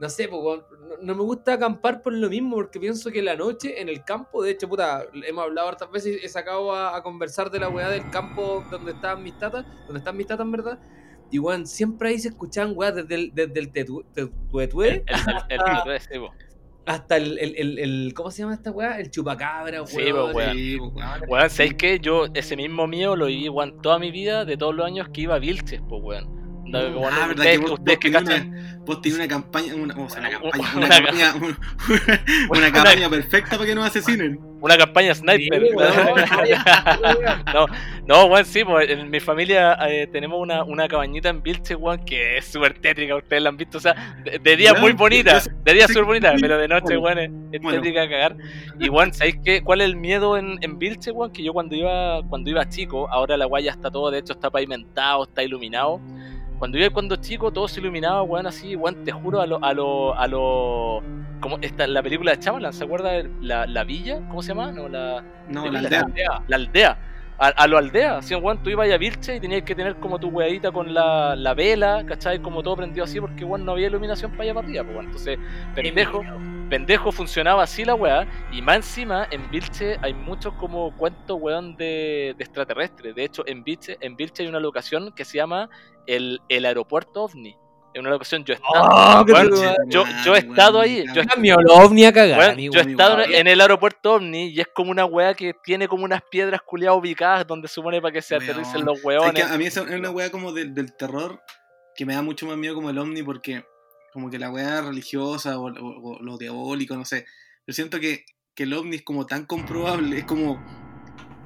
B: no sé, weón, no, no me gusta acampar por lo mismo, porque pienso que la noche en el campo, de hecho, puta, hemos hablado hartas veces, he sacado a, a conversar de la weá del campo donde estaban mis tatas, donde están mis tatas en verdad, y weón, siempre ahí se escuchaban weá desde el, desde el tetu- te- tuetué
C: El, el, el, el- sí, po.
B: Hasta el, el, el, el- ¿cómo se llama esta weá? El chupacabra, weón.
C: Sí, weón.
D: Sí, pues, weón.
C: Weón, ¿sabéis qué? Yo ese mismo mío lo viví, weón, toda mi vida, de todos los años que iba a Vilches, pues, weón. Da-
D: Ah, verdad
C: ustedes,
D: que vos-
C: ustedes
D: vos
C: que cachan.
D: Vos tenés una campaña, una, o sea, una campaña, una,
C: Una-
D: campaña, una, una campaña perfecta para que nos asesinen.
C: Una campaña sniper.
B: Sí,
C: no, no, weón, sí, pues en mi familia eh, tenemos una, una cabañita en Vilche, weón, que es súper tétrica, ustedes la han visto, o sea, de, de día muy bonita, de día súper bonita, pero de noche,
D: Bueno,
C: weón, es, es
D: bueno.
C: tétrica a cagar. Y, weón, ¿sabéis qué? ¿Cuál es el miedo en, en Vilche, weón? Que yo cuando iba, cuando iba chico, ahora la guaya está todo, de hecho está pavimentado, está iluminado. Cuando iba cuando chico, todo se iluminaba, weón, así, weón, te juro, a lo, a lo, a lo, como esta, la película de Chamalan, ¿se acuerda? de La, la villa, ¿cómo se llama? No, la,
D: No, la aldea.
C: la aldea. A, a lo aldea, si weón, tú ibas a Vilche y tenías que tener como tu weadita con la, la vela, ¿cachai? Como todo prendido así, porque weón no había iluminación para allá para arriba, pues, weón. Entonces, pendejo, pendejo funcionaba así la weá. Y más encima, en Vilche hay muchos como cuentos, weón, de, de extraterrestres. De hecho, en Vilche, en Vilche hay una locación que se llama el, el aeropuerto OVNI. En una locación yo he estado.
B: Oh,
C: yo, yo he estado ahí, yo he.
B: Mi ovni a cagar,
C: Weón,
B: amigo.
C: yo he
D: amigo,
C: estado en, el aeropuerto OVNI y es como una weá que tiene como unas piedras culiadas ubicadas donde supone para que se aterricen los
D: Es que
C: weones.
D: a mí es una weá como del terror que me da mucho más miedo como el ovni porque como que la weá religiosa o, o- o lo diabólico, no sé. Yo siento que, que el ovni es como tan comprobable, es como,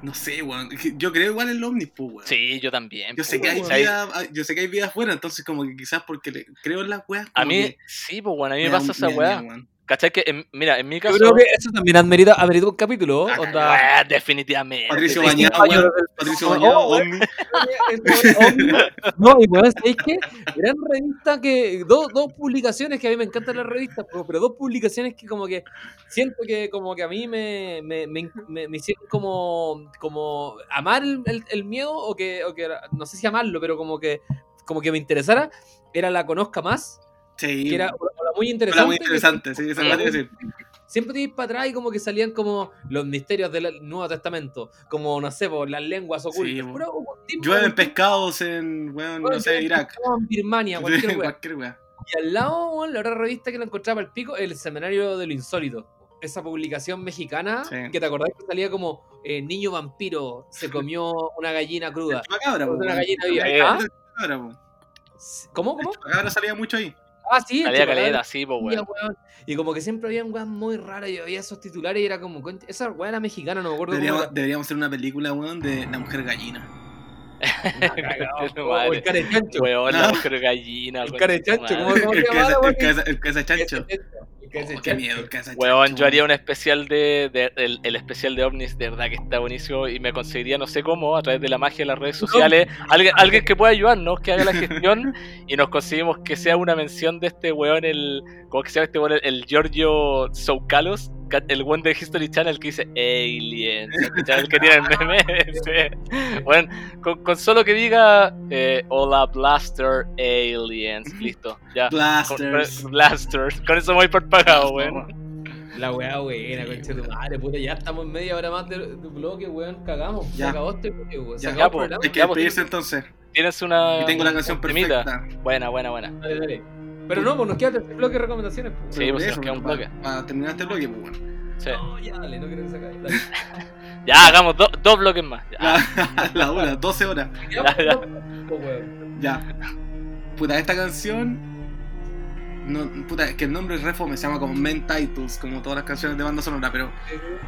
D: no sé, weón. Yo creo igual en el ovni, pues, weón.
C: Sí, yo también.
D: Yo sé,
C: po,
D: que hay
C: weón.
D: vida, yo sé que hay vida afuera, entonces como que quizás porque le- creo en las weas.
C: A mí,
D: que
C: sí, pues bueno, a mí me pasa esa weá.
D: weón.
C: ¿Cachai? Que, en- mira, en mi
B: Yo
C: caso.
B: creo que eso también amerita, amerita un capítulo.
D: Ah,
B: onda,
C: Weá, definitivamente.
D: Patricio. Bañado,
B: del-
D: Patricio Bañado,
B: oh,
D: ovni.
B: No, y weón, ¿sabéis qué? Gran revista que. Dos, dos publicaciones que a mí me encantan las revistas, pero, pero dos publicaciones que como que siento que como que a mí me, me, me, me- me hicieron como, como amar el, el- el miedo, o que, o que no sé si amarlo, pero como que como que me interesara, era la conozca más,
D: Sí.
B: que era muy
D: Era
B: interesante.
D: muy interesante, sí, iba a decir.
B: Siempre te ibas para atrás y como que salían como los misterios del Nuevo Testamento, como no sé, por las lenguas ocultas.
D: Sí, Llueven pescados en, weón, no sé, Irak.
B: en Birmania, cualquier wea.
D: Cualquier wea.
B: Y al lado, la otra revista que la encontraba al pico, el Seminario de lo Insólito. Esa publicación mexicana,
D: Sí.
B: que te acordás que salía como eh, niño vampiro se comió una gallina cruda. Una gallina viva. ¿Ah? ¿Cómo? ¿Cómo?
D: Chupacabra salía mucho ahí.
B: Ah, sí.
C: Salía caleta, sí, pues weón.
B: weón. Y como que siempre habían weas muy raras. Yo veía esos titulares y era como. "Concha, Esa wea era mexicana, no me acuerdo cómo
D: Deberíamos,
B: era.
D: deberíamos hacer una película, weón, de la mujer gallina.
B: El cara de chancho.
C: Weón, la
D: Ah.
C: mujer gallina.
B: El
C: concha
B: cara de
C: su
B: chancho,
C: madre.
B: ¿cómo- se la wea?
D: el cabeza- el cabeza chancho.
B: El cabeza
D: Oh, qué miedo,
C: Weón, yo haría un especial de, de- el, el especial de ovnis, de verdad que está buenísimo y me conseguiría no sé cómo, a través de la magia de las redes sociales, alguien, alguien que pueda ayudarnos, que haga la gestión y nos conseguimos que sea una mención de este weón, el, ¿cómo que se llama este weón? El, el Giorgio Soukalos, el weón de History Channel que dice Aliens, el que tiene el meme ese. Bueno, con, con solo que diga eh, Hola Blaster Aliens, listo, ya.
D: Blasters.
C: con- Blasters, con eso voy por pagado, weón.
B: La weá buena, conche tu madre, puta, ya estamos media hora más de, de bloque, weón, cagamos. Se
D: Ya.
B: acabó este bloque, weón. Se
D: Ya,
B: acabó
G: ya,
B: el programa.
D: Hay que despedirse entonces.
G: Tienes una.
D: Y tengo la canción
G: un temita.
D: perfecta.
G: Buena, buena, buena.
B: Dale, dale. Pero no, pues nos queda el bloque de recomendaciones, pues.
G: Sí, pues, nos queda un
D: para,
G: bloque.
D: para terminar este bloque, pues bueno.
G: Sí.
B: No, ya, dale, no quiero que se acabe. Dale.
G: Ya, hagamos do- dos bloques más. Ya.
D: La, la hora, 12 horas.
B: Ya,
G: ya.
B: weón.
D: Ya. Puta, esta canción. No, puta, es que el nombre es refome, se llama como Main Titles, como todas las canciones de banda sonora, pero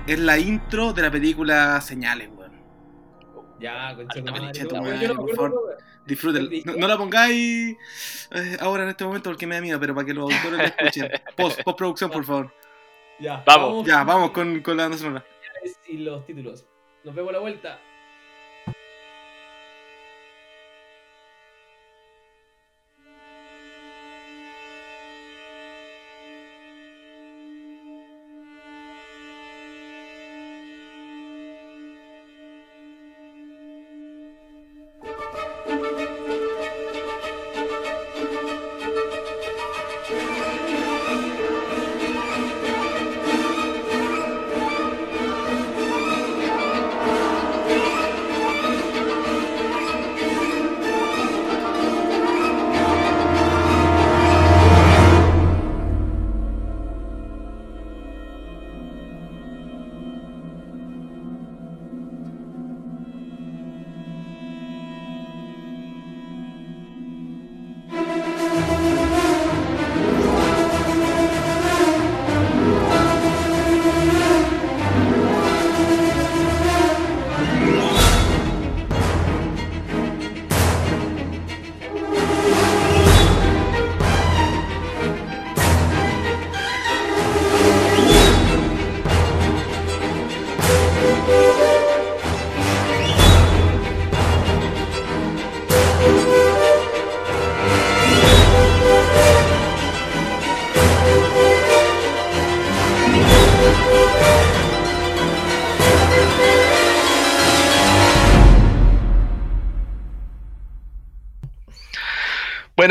D: es la intro de la película Señales, weón.
B: Ya, madre, yo no.
D: No, la pongáis eh, ahora en este momento porque me da miedo, pero para que los auditores la escuchen. Post, postproducción, por favor.
B: Ya,
G: Vamos.
D: Ya, vamos con, con la banda sonora.
B: Y los títulos. Nos vemos a la vuelta.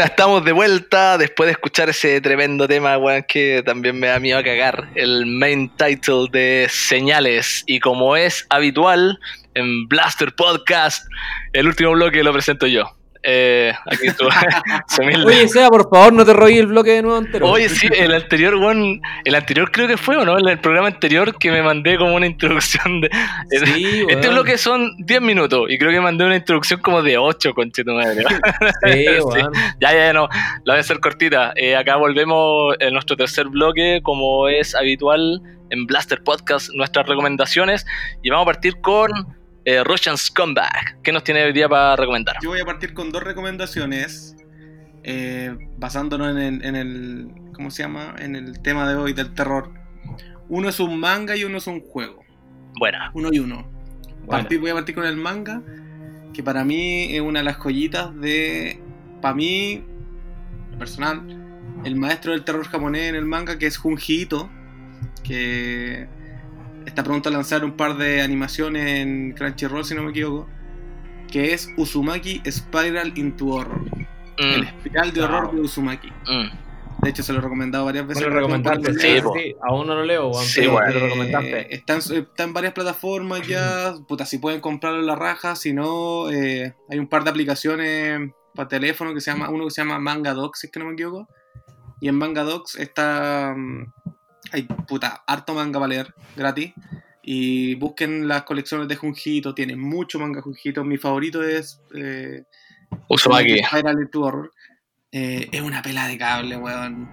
C: estamos de vuelta después de escuchar ese tremendo tema, weón, que también me da miedo a cagar. El main title de Señales. Y como es habitual en Blaster Podcast, el último bloque lo presento yo. Eh, aquí tú,
B: Oye, Seba, por favor, no te robes el bloque de nuevo entero.
C: Oye, sí, el anterior, weón, el anterior creo que fue, ¿o no? El programa anterior que me mandé como una introducción de...
B: Sí,
C: este bloque son 10 minutos y creo que mandé una introducción como de 8, conchetumadre.
B: Sí, weón.
C: Ya, ya, ya, no. La voy a hacer cortita. Eh, acá volvemos en nuestro tercer bloque, como es habitual en Blaster Podcast, nuestras recomendaciones. Y vamos a partir con eh, Russian Scumbag. ¿Qué nos tiene hoy día para recomendar?
D: Yo voy a partir con dos recomendaciones, eh, basándonos en el, en el- ¿Cómo se llama? En el tema de hoy del terror. Uno es un manga y uno es un juego.
C: Buena.
D: Uno y uno. Partir- voy a partir con el manga, que para mí es una de las joyitas de. Para mí, personal, el maestro del terror japonés en el manga, que es Junji Ito, que está pronto a lanzar un par de animaciones en Crunchyroll, si no me equivoco, que es Uzumaki Spiral into Horror. El
C: Mm,
D: espiral de horror de Uzumaki.
C: mm.
D: De hecho, se lo he recomendado varias veces.
B: lo recomendaste,
C: Sí,
B: sí. Aún no lo leo.
C: Sí,
B: me lo
D: Eh,
B: recomendaste.
D: está, en, está en varias plataformas ya. Puta, si pueden comprarlo en la raja. Si no, eh, hay un par de aplicaciones para teléfono que se llama. Uno que se llama Manga Docs, si es que no me equivoco. Y en Manga Docs está. Hay puta, harto manga para leer, gratis. Y busquen las colecciones de Junjito. Tienen mucho manga Junjito. Mi favorito es. Eh, Horror. Eh, es una pela de cable, weón.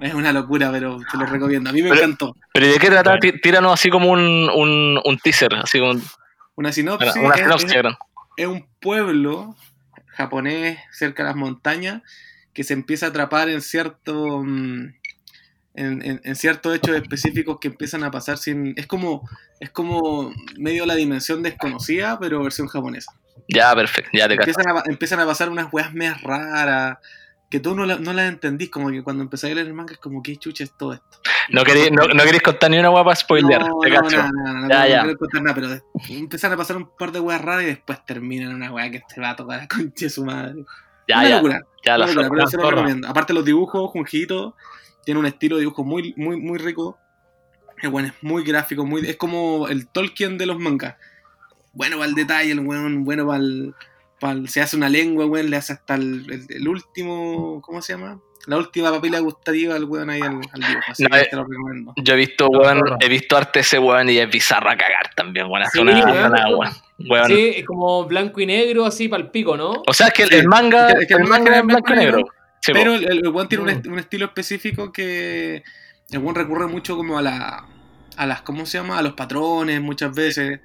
D: Es una locura, pero te lo recomiendo. A mí me
C: Pero-
D: encantó.
C: ¿Pero de qué trata? Tí- Tíranos así como un, un, un teaser, así como un-
D: Una sinopsis.
C: una
D: es-
C: sinopsis,
D: es un pueblo japonés cerca de las montañas que se empieza a atrapar en cierto mm, en, en- en ciertos hechos específicos que empiezan a pasar sin es como es como medio la dimensión desconocida pero versión japonesa
C: Ya, perfecto, ya te
D: empiezan a, empiezan a pasar unas weas medias raras que tú no, la- no las entendís como que cuando empezáis a leer el manga es como que chucha es todo esto
C: No queréis, no, no queréis contar ni una guapa spoiler,
D: no,
C: te
D: no,
C: cacho.
D: no, no, no,
C: Ya,
D: no
C: ya.
D: quiero contar nada, pero empiezan a pasar un par de weas raras y después terminan una wea que te va a tocar la concha de su madre.
C: Ya,
D: una
C: ya,
D: locura.
C: ya la
D: locura,
C: zorra.
D: pero se lo
B: zorra.
D: recomiendo. Aparte los dibujos, Junjito tiene un estilo de dibujo muy, muy, muy rico. El weón es muy gráfico, muy, es como el Tolkien de los mangas. Bueno para el detalle, el weón, bueno para el, para se hace una lengua, weón, le hace hasta el, el- el último, ¿cómo se llama? La última papila gustativa al weón ahí al, al dibujo. Así
C: No,
D: que
C: eh,
D: te lo recomiendo.
C: Yo he visto, weón, he visto arte de ese weón y es bizarro a cagar también, weón. Hace
B: Sí,
C: una,
B: weón.
C: una- weón. Weón.
B: Sí, es como blanco y negro, así para el pico, ¿no?
C: O sea, es que el, manga,
D: Es que-
C: el
D: el
C: manga
D: manga
C: es
D: es
C: blanco y
D: blanco y
C: negro. Sí.
D: Pero el, el tiene un,
B: Mm.
D: est- un estilo específico que el weón recurre mucho como a la a las, ¿cómo se llama? A los patrones muchas veces.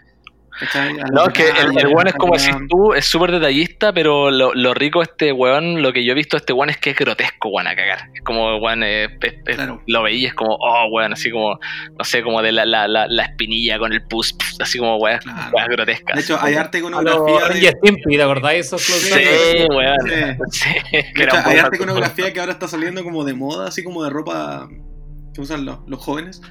C: No, es que el, el weón es como decís tú, es súper detallista, pero lo, lo rico de este weón, lo que yo he visto de este weón es que es grotesco, weón, a cagar. Es como, weón, es- es-
D: Claro.
C: lo veí, es como, oh, weón, así como, no sé, como de la, la, la, la espinilla con el pus, así como, weón,
D: Claro.
C: weón, grotesca.
D: De hecho, hay arte
B: A los
D: iconografía
B: Ren y
D: de,
B: Stimpy, ¿te acordáis esos close
D: Sí.
C: Sí, weón.
D: Sí.
C: Sí,
D: de hecho, hay arte iconografía que ahora está saliendo como de moda, así como de ropa que usan los, los jóvenes.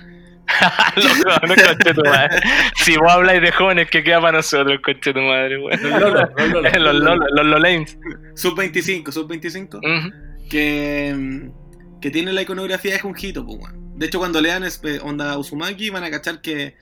C: Los jóvenes, conche tu madre. Si vos habláis de jóvenes, que queda para nosotros, conche tu madre, weón.
B: Los Lolos, los Lolos.
C: Los Lolanes.
D: Sub 25, sub 25.
C: Ujú.
D: que, que tiene la iconografía de Junjito, pues, weón. De hecho, cuando lean es- eh, Onda Uzumaki, van a cachar que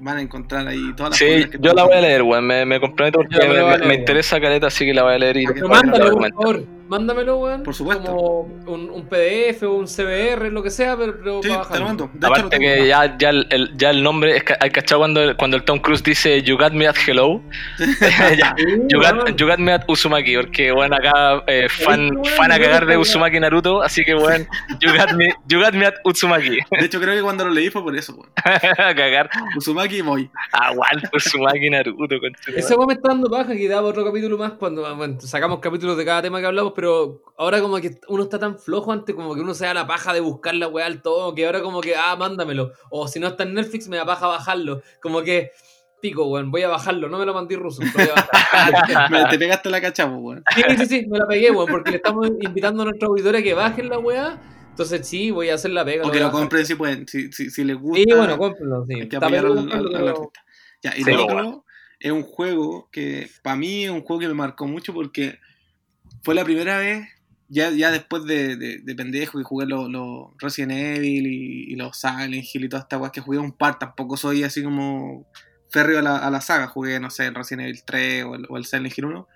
D: van a encontrar ahí todas las
C: Sí,
D: que
C: yo la voy a leer, weón. Me, me comprometo porque me, me- me interesa caleta, así que la voy a leer y
D: Pero
B: por favor. Mándamelo, weón.
D: Por supuesto.
B: Como un, un PDF o un CBR, lo que sea, pero, pero
D: Sí,
B: para
D: te lo mando. De hecho, lo
C: Aparte
D: tengo.
C: que ya, ya, el, el- ya el nombre, es que hay cachado cuando, cuando el Tom Cruise dice You got me at hello, Ya, you, got,
B: weón.
C: you got me at Uzumaki, porque bueno, acá eh, fan, fan a cagar de Uzumaki Naruto, así que bueno, you got me, you got me at Uzumaki,
D: De hecho, creo que cuando lo leí fue por eso, weón.
C: a cagar,
D: Uzumaki voy.
C: aguanta Uzumaki Naruto.
B: Ese weón me está dando paja que daba otro capítulo más cuando bueno, sacamos capítulos de cada tema que hablamos, pero ahora como que uno está tan flojo antes, como que uno se da la paja de buscar la weá al todo, que ahora como que, ah, mándamelo. O si no está en Netflix, me da paja bajarlo. Como que, pico, weón, voy a bajarlo, no me lo mandé ruso.
D: Me- te pegaste la cachapa, weón.
B: sí, sí, sí, me la pegué, weón, porque le estamos invitando a nuestra auditoría a que bajen la weá. Entonces sí, voy a hacer la pega.
D: O
B: lo
D: que lo compren si pueden. Si, si, si les gusta.
B: Sí, bueno, cómprenlo, sí.
D: hay que apoyar
B: pegado
D: al,
B: comprarlo,
D: al- al
B: pero-
D: artista. Ya, y
C: Sí,
D: lo
C: bueno.
D: otro es un juego que para mí es un juego que me marcó mucho porque fue la primera vez, ya, ya después de, de, de pendejo que jugué los los Resident Evil y, y los Silent Hill y todas estas weas que jugué un par, tampoco soy así como férreo a la, a la saga, jugué, no sé, el Resident Evil 3 o el, o el Silent Hill 1.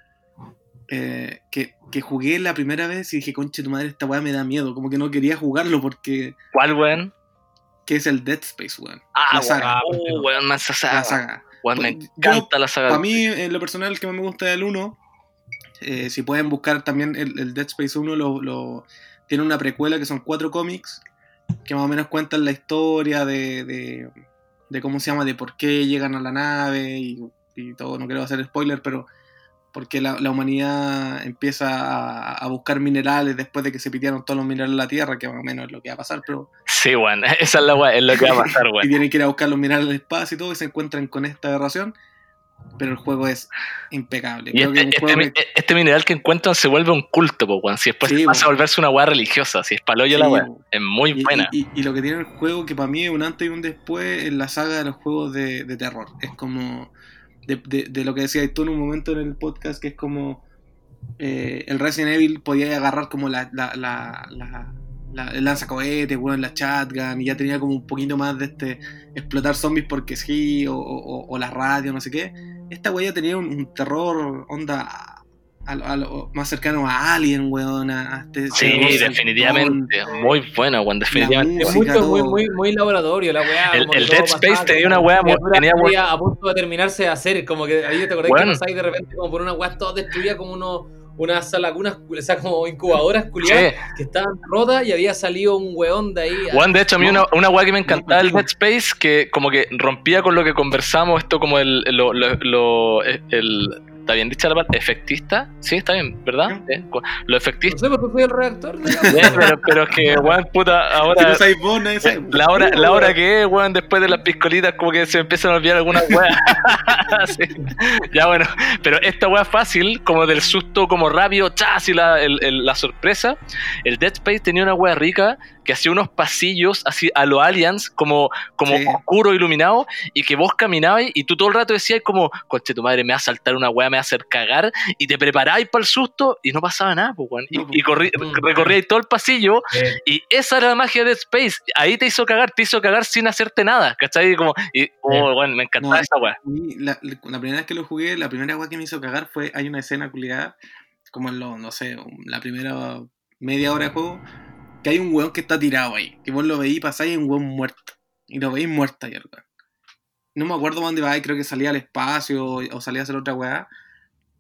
D: eh, que, que jugué la primera vez y dije, conche tu madre, esta weá me da miedo. Como que no quería jugarlo porque.
C: ¿Cuál, weón?
D: que es el Dead Space, weón.
C: Ah,
D: La saga.
C: uh, weón, mansa
D: La
C: saga,
D: saga.
C: weón, me
D: Pues,
C: encanta la saga.
D: Para mí, en lo personal, el que más me gusta del 1, eh, si pueden buscar también el, el Dead Space 1, lo, lo- tiene una precuela que son cuatro cómics que más o menos cuentan la historia de, de, de cómo se llama, de por qué llegan a la nave y, y todo. No quiero hacer spoiler, pero porque la, la humanidad empieza a, a buscar minerales después de que se pitearon todos los minerales en la Tierra, que más o menos es lo que va a pasar, pero
C: Sí, weón, esa es la es lo que va a pasar,
D: y tienen que ir a buscar los minerales al espacio y todo, y se encuentran con esta aberración. Pero el juego es impecable. Creo
C: este,
D: que
C: este,
D: juego
C: mi-
D: que-
C: este mineral que encuentran se vuelve un culto, po, weón. Si después
D: Sí,
C: pasa a volverse una weá religiosa, si es paloyo la
D: Sí,
C: weá.
D: weón.
C: Es muy
D: y,
C: buena.
D: y- y- y lo que tiene el juego, que para mí es un antes y un después en la saga de los juegos de, de terror. Es como de, de- de lo que decías tú en un momento en el podcast, que es como eh, el Resident Evil podía agarrar como la, la, la, la, la- el lanzacohetes, weón, la shotgun, y ya tenía como un poquito más de este explotar zombies porque sí, o, o- o la radio, no sé qué. Esta weá ya tenía un, un terror, onda. a a lo- más cercano a Alien, weón. A, a este
C: Sí, definitivamente. Muy buena, weón, definitivamente.
B: Es
D: música,
B: mucho, muy,
D: todo.
B: muy, muy laboratorio la weá.
C: El- el Dead
B: pasaba
C: Space tenía
B: como
C: una weá,
B: miniatura
C: tenía weá-
B: a punto de terminarse de hacer. Como que ahí te acordás
C: Weón.
B: que pasáis de repente como por una weá toda destruida, como uno, unas lagunas, o sea, como incubadoras culiadas
C: Sí.
B: que estaban rotas y había salido un weón de ahí.
C: Weón, de hecho, a mí una, una weá que me encantaba
D: No,
C: Dead Space, que como que rompía con lo que conversamos, esto como el, lo, lo, lo- el- ¿Está bien dicha la palabra? ¿Efectista? Sí, está bien, ¿verdad? Sí. Lo
B: No
C: efectista.
B: sé, porque el redactor.
C: Sí, pero, pero es que, weón, puta,
D: Si
C: ahora...
D: no sabéis vos, nadie sabe.
C: La hora, la hora que es, weón, después de las piscolitas, como que se empiezan a olvidar algunas weas. Sí. Ya bueno, pero esta wea fácil, como del susto, como rápido, chas y la, el- el- la sorpresa. El Dead Space tenía una wea rica que hacía unos pasillos así a los aliens, como, como
D: Sí.
C: oscuro, iluminado, y que vos caminabas y tú todo el rato decías como, coche, tu madre me va a saltar una weá, me va a hacer cagar, y te preparabais para el susto y no pasaba nada, pues, weón. Y,
D: No,
C: y corrí-
B: Mm.
C: recorríais todo el pasillo
B: Eh,
C: y esa era la magia de Dead Space. Ahí te hizo cagar, te hizo cagar sin hacerte nada, ¿cachai? Como, y, oh, bueno, me encantaba
D: No,
C: esa weá.
D: Y la primera vez que lo jugué, la primera weá que me hizo cagar fue, hay una escena culiada, como en lo, no sé, la primera media hora de juego, que hay un weón que está tirado ahí, que vos lo veís pasar y hay un weón muerto, y lo veís muerto ahí, el weón. No me acuerdo dónde va, y creo que salía al espacio o, salía a hacer otra weá.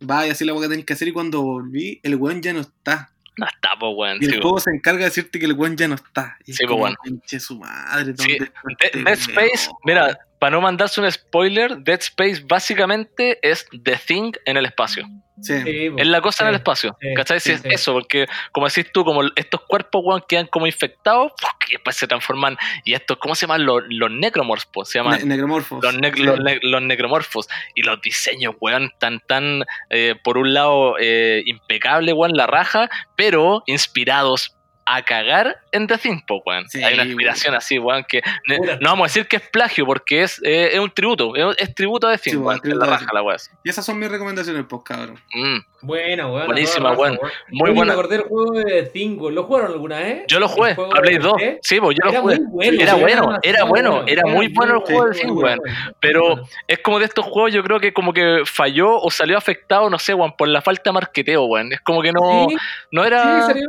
D: Va y así la weá que tenés que hacer y cuando volví, el weón ya no está.
C: No está, pues, weón.
D: Y el
C: sí,
D: juego se encarga de decirte que el weón ya no está. Y
C: Sí, pues, bueno.
D: pinche su madre,
C: Sí,
D: ¿dónde está
C: De-
D: este
C: Dead Space,
D: weón?
C: mira, para no mandarse un spoiler, Dead Space básicamente es The Thing en el espacio.
D: Sí.
B: sí.
C: Es la cosa en el
B: Sí,
C: espacio.
B: sí,
C: ¿Cachai? Si
B: sí,
C: es
B: sí.
C: eso, porque como decís tú, como estos cuerpos, weón, quedan como infectados y después se transforman. Y estos, ¿cómo se llaman? Los, los necromorphos, se llaman.
D: Ne- necromorfos.
C: Los,
D: Sí.
C: los, ne- los necromorfos y los diseños, weón, tan, tan, eh, por un lado, eh, impecable, weón, la raja, pero inspirados a cagar en The Thing, po, weón.
D: Sí,
C: Hay una inspiración así, weón, que
B: Puta.
C: no vamos a decir que es plagio, porque es, eh, es un tributo, es, es tributo a The Thing,
D: Sí,
C: weón, la
D: The
C: raja
D: Thing.
C: la weón.
D: Y esas son mis recomendaciones, pues, cabrón.
C: Mm.
B: Buena, weón.
C: Buenísima, weón. Muy
B: Oye,
C: buena.
B: Me acordé del juego de Cinco. ¿Lo jugaron alguna vez?
C: Yo lo jugué, a Play
B: de
C: 2.
B: PC.
C: Sí, pues yo lo
B: Era
C: jugué.
B: muy bueno.
C: Era
B: sí,
C: bueno, era bueno, era muy bueno el juego de
B: muy
C: Thing, weón. Pero es como de estos juegos, yo creo que como que falló o salió afectado, no sé, weón, por la falta de marketeo, weón. Es como que no,
B: Sí,
C: no
B: sí,
C: era.
B: salió-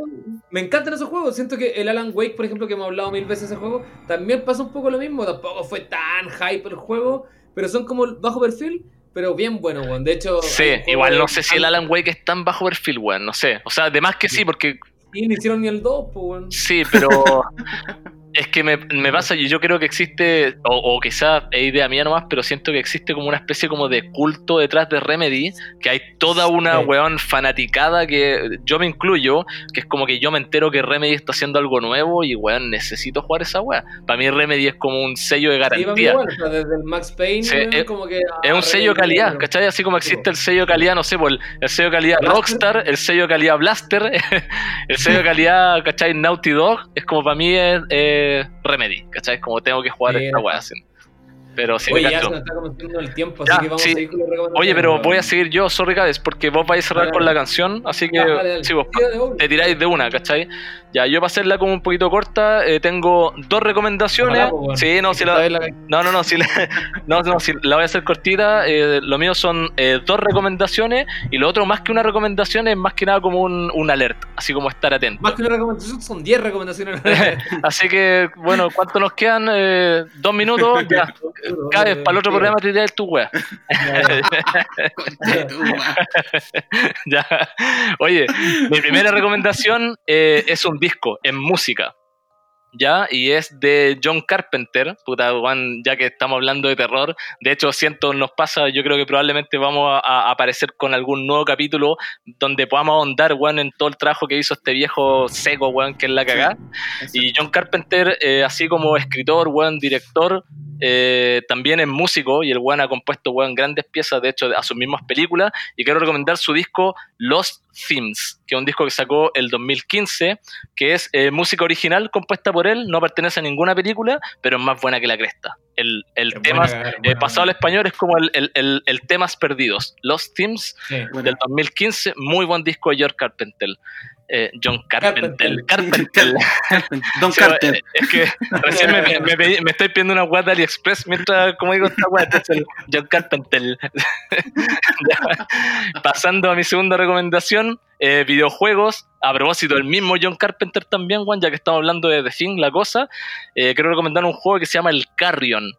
B: Me encantan esos juegos. Siento que el Alan Wake, por ejemplo, que hemos hablado mil veces de ese juego, también pasa un poco lo mismo. Tampoco fue tan hype el juego, pero son como bajo perfil, pero bien bueno, weón. De hecho,
C: Sí, igual no sé si el Alan Wake es tan bajo perfil, weón, no sé. O sea, además que sí, porque
B: Sí, no hicieron ni el 2, pues, weón.
C: sí, pero es que me, me pasa y yo creo que existe, o, o quizás es idea mía nomás, pero siento que existe como una especie como de culto detrás de Remedy, que hay toda una
B: Sí.
C: weón fanaticada que yo me incluyo, que es como que yo me entero que Remedy está haciendo algo nuevo y weón, necesito jugar esa weá. Para mí Remedy es como un sello de
B: Sí,
C: garantía.
B: igual, o sea, desde el Max Payne,
C: Sí, es-
B: como que.
C: Es un sello de calidad,
B: weón.
C: ¿cachai? Así como existe el sello de calidad, no sé, por el, el sello de calidad
B: Blaster.
C: Rockstar, el sello de calidad Blaster, el sello de calidad, ¿cachai? Naughty Dog, es como para mí es eh, Remedy, ¿cachai? Como tengo que jugar
B: Sí,
C: esta weá. así. Pero sí,
B: Oye, ya se nos está cometiendo el tiempo,
C: Ya,
B: así que vamos
C: sí.
B: a seguir con.
C: Oye, pero voy a seguir yo, sorry Cades, porque vos vais a cerrar
B: Dale,
C: con
B: dale.
C: la canción, así que
B: Ya, dale, dale.
C: sí, vos te tiráis de una, ¿cachai? Ya, yo para hacerla como un poquito corta, eh, tengo dos recomendaciones.
B: Pues.
C: Sí, no, si la, no, no, no, si la, no, no, si la voy a hacer cortita. eh, lo mío son eh, dos recomendaciones y lo otro, más que una recomendación, es más que nada como un, un alert, así como estar atento.
B: Más que una recomendación, son 10 recomendaciones.
C: Así que, bueno, ¿cuánto nos quedan? Eh, dos minutos, ya. Cada vez para el otro programa te tiras tu wea. Ya. Oye, mi primera recomendación eh, es un disco en música. ¿Ya? Y es de John Carpenter, puta, Juan, ya que estamos hablando de terror. De hecho, siento, nos pasa, yo creo que probablemente vamos a, a aparecer con algún nuevo capítulo donde podamos ahondar, weón, en todo el trabajo que hizo este viejo seco, weón, que es la cagá. Y John Carpenter, eh, así como escritor, weón, director, eh, también es músico y el weón ha compuesto, weón, grandes piezas, de hecho, a sus mismas películas. Y quiero recomendar su disco Lost Themes, que es un disco que sacó el 2015, que es eh, música original compuesta por él, no pertenece a ninguna película, pero es más buena que la cresta. El, el tema, eh, pasado al español, es como el, el, el- el temas perdidos. Lost Themes
B: Sí.
C: Del 2015, muy buen disco de George Carpenter. Eh, John Carpenter.
B: Carpenter.
C: Carpenter.
D: Don
C: eh, Es que recién me, me pedí- me estoy pidiendo una guata de AliExpress mientras, como digo, esta es el John Carpenter. Pasando a mi segunda recomendación, eh, videojuegos. A propósito, el mismo John Carpenter también, Juan, ya que estamos hablando de The Thing, la cosa. eh, quiero recomendar un juego que se llama El Carrion.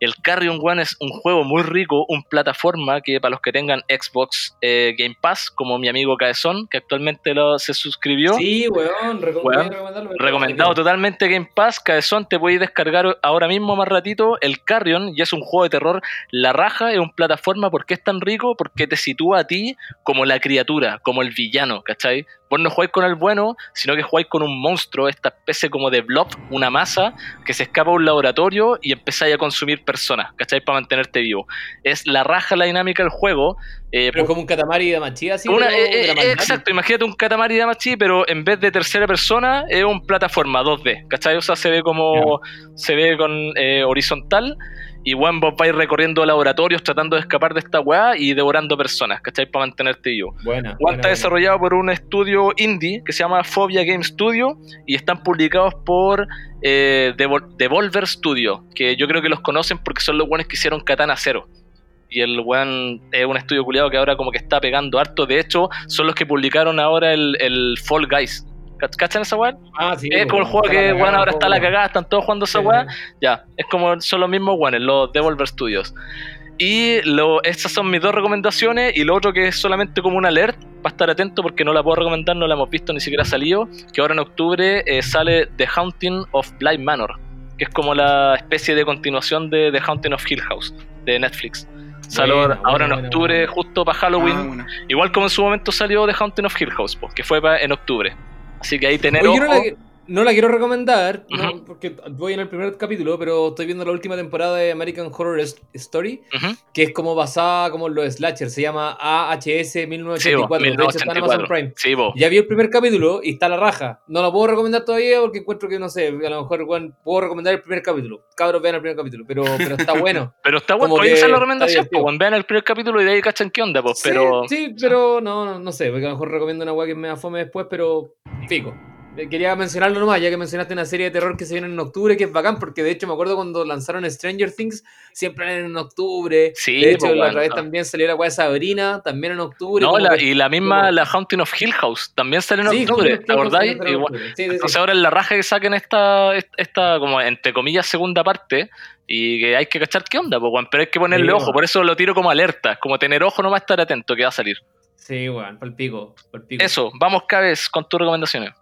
C: El Carrion One es un juego muy rico, un plataforma que para los que tengan Xbox eh, Game Pass, como mi amigo Caezón, que actualmente lo, se suscribió.
B: Sí, weón, recom-
C: Weón. Recomendado totalmente Game Pass, Cabezón, te podéis descargar ahora mismo más ratito el Carrion y es un juego de terror. La raja es un plataforma, ¿por qué es tan rico? Porque te sitúa a ti como la criatura, como el villano, ¿cachai? Vos no jugáis con el bueno, sino que jugáis con un monstruo, esta especie como de blob, una masa, que se escapa a un laboratorio y empezáis a consumir personas, ¿cachai? Para mantenerte vivo. Es la raja la dinámica del juego, Eh,
B: Pero como un Katamari de Machi, así.
C: una- eh,
B: de
C: eh, exacto, imagínate un Katamari Damacy, pero en vez de tercera persona es un plataforma 2D, ¿cachai? O sea, se ve como se ve con eh, horizontal y bueno, vos vais recorriendo laboratorios tratando de escapar de esta weá y devorando personas, ¿cachai? Para mantenerte. Juan
B: buena,
C: está desarrollado por un estudio indie que se llama Phobia Game Studio y están publicados por eh, Devol- Devolver Studio, que yo creo que los conocen porque son los buenos que hicieron Katana Zero. Y el weón es un estudio culiado que ahora como que está pegando harto. De hecho, son los que publicaron ahora el, el Fall Guys. ¿Cach- ¿Cachan esa weá?
B: Ah, sí,
C: es como el juego que ahora está la cagada, están todos jugando esa weá. Ya, es como son los mismos weones, los Devolver Studios. Y lo, estas son mis dos recomendaciones. Y lo otro que es solamente como un alert, para estar atento porque no la puedo recomendar, no la hemos visto, ni siquiera ha salido. Que ahora en octubre eh, sale The Haunting of Blind Manor, que es como la especie de continuación de The Haunting of Hill House de Netflix.
B: Buena,
C: ahora en octubre, justo para Halloween.
D: Ah, bueno.
C: Igual como en su momento salió The Haunting of Hill House, po, que fue en octubre. Así que ahí tener
B: Oye, yo no
C: ojo.
B: la, no la quiero recomendar, no,
C: Ujú.
B: porque voy en el primer capítulo, pero estoy viendo la última temporada de American Horror Story,
C: Ujú.
B: que es como basada como en los slashers, se llama AHS
C: Sí,
B: 1984,
C: bo,
B: de hecho está en Amazon
C: 1984.
B: Prime.
C: Sí.
B: Ya vi el primer capítulo y está la raja. No la puedo recomendar todavía porque encuentro que, no sé, a lo mejor weón, puedo recomendar el primer capítulo. Cabros, vean el primer capítulo, pero, pero está bueno.
C: Pero está bueno, podéis hacer la recomendación, pues, vean el primer capítulo y de ahí cachan qué onda, pues,
B: Sí,
C: pero...
B: Sí, pero no, no, no sé, porque a lo mejor recomiendo una weá que me da fome después, pero pico. Eh, Quería mencionarlo nomás, ya que mencionaste una serie de terror que se viene en octubre, que es bacán, porque de hecho me acuerdo cuando lanzaron Stranger Things, siempre eran en octubre.
C: Sí,
B: de hecho,
C: pues,
B: la
C: bueno,
B: otra vez también salió la de Sabrina, también en octubre.
C: No,
B: como
C: la-
B: que-
C: y la misma,
B: como-
C: la Haunting of Hill House, también sale en
B: Sí,
C: octubre, ¿te acordáis?
B: House también salió en
C: Igual-
B: octubre. Sí, sí.
C: Entonces ahora en la raja que saquen esta, esta como entre comillas segunda parte y que hay que cachar qué onda, pues, pero hay que ponerle ojo, por eso lo tiro como alerta, como tener ojo no va a estar atento que va a salir.
B: Sí, weón, pal pico, pal pico.
C: Eso, vamos Cabez con tus recomendaciones.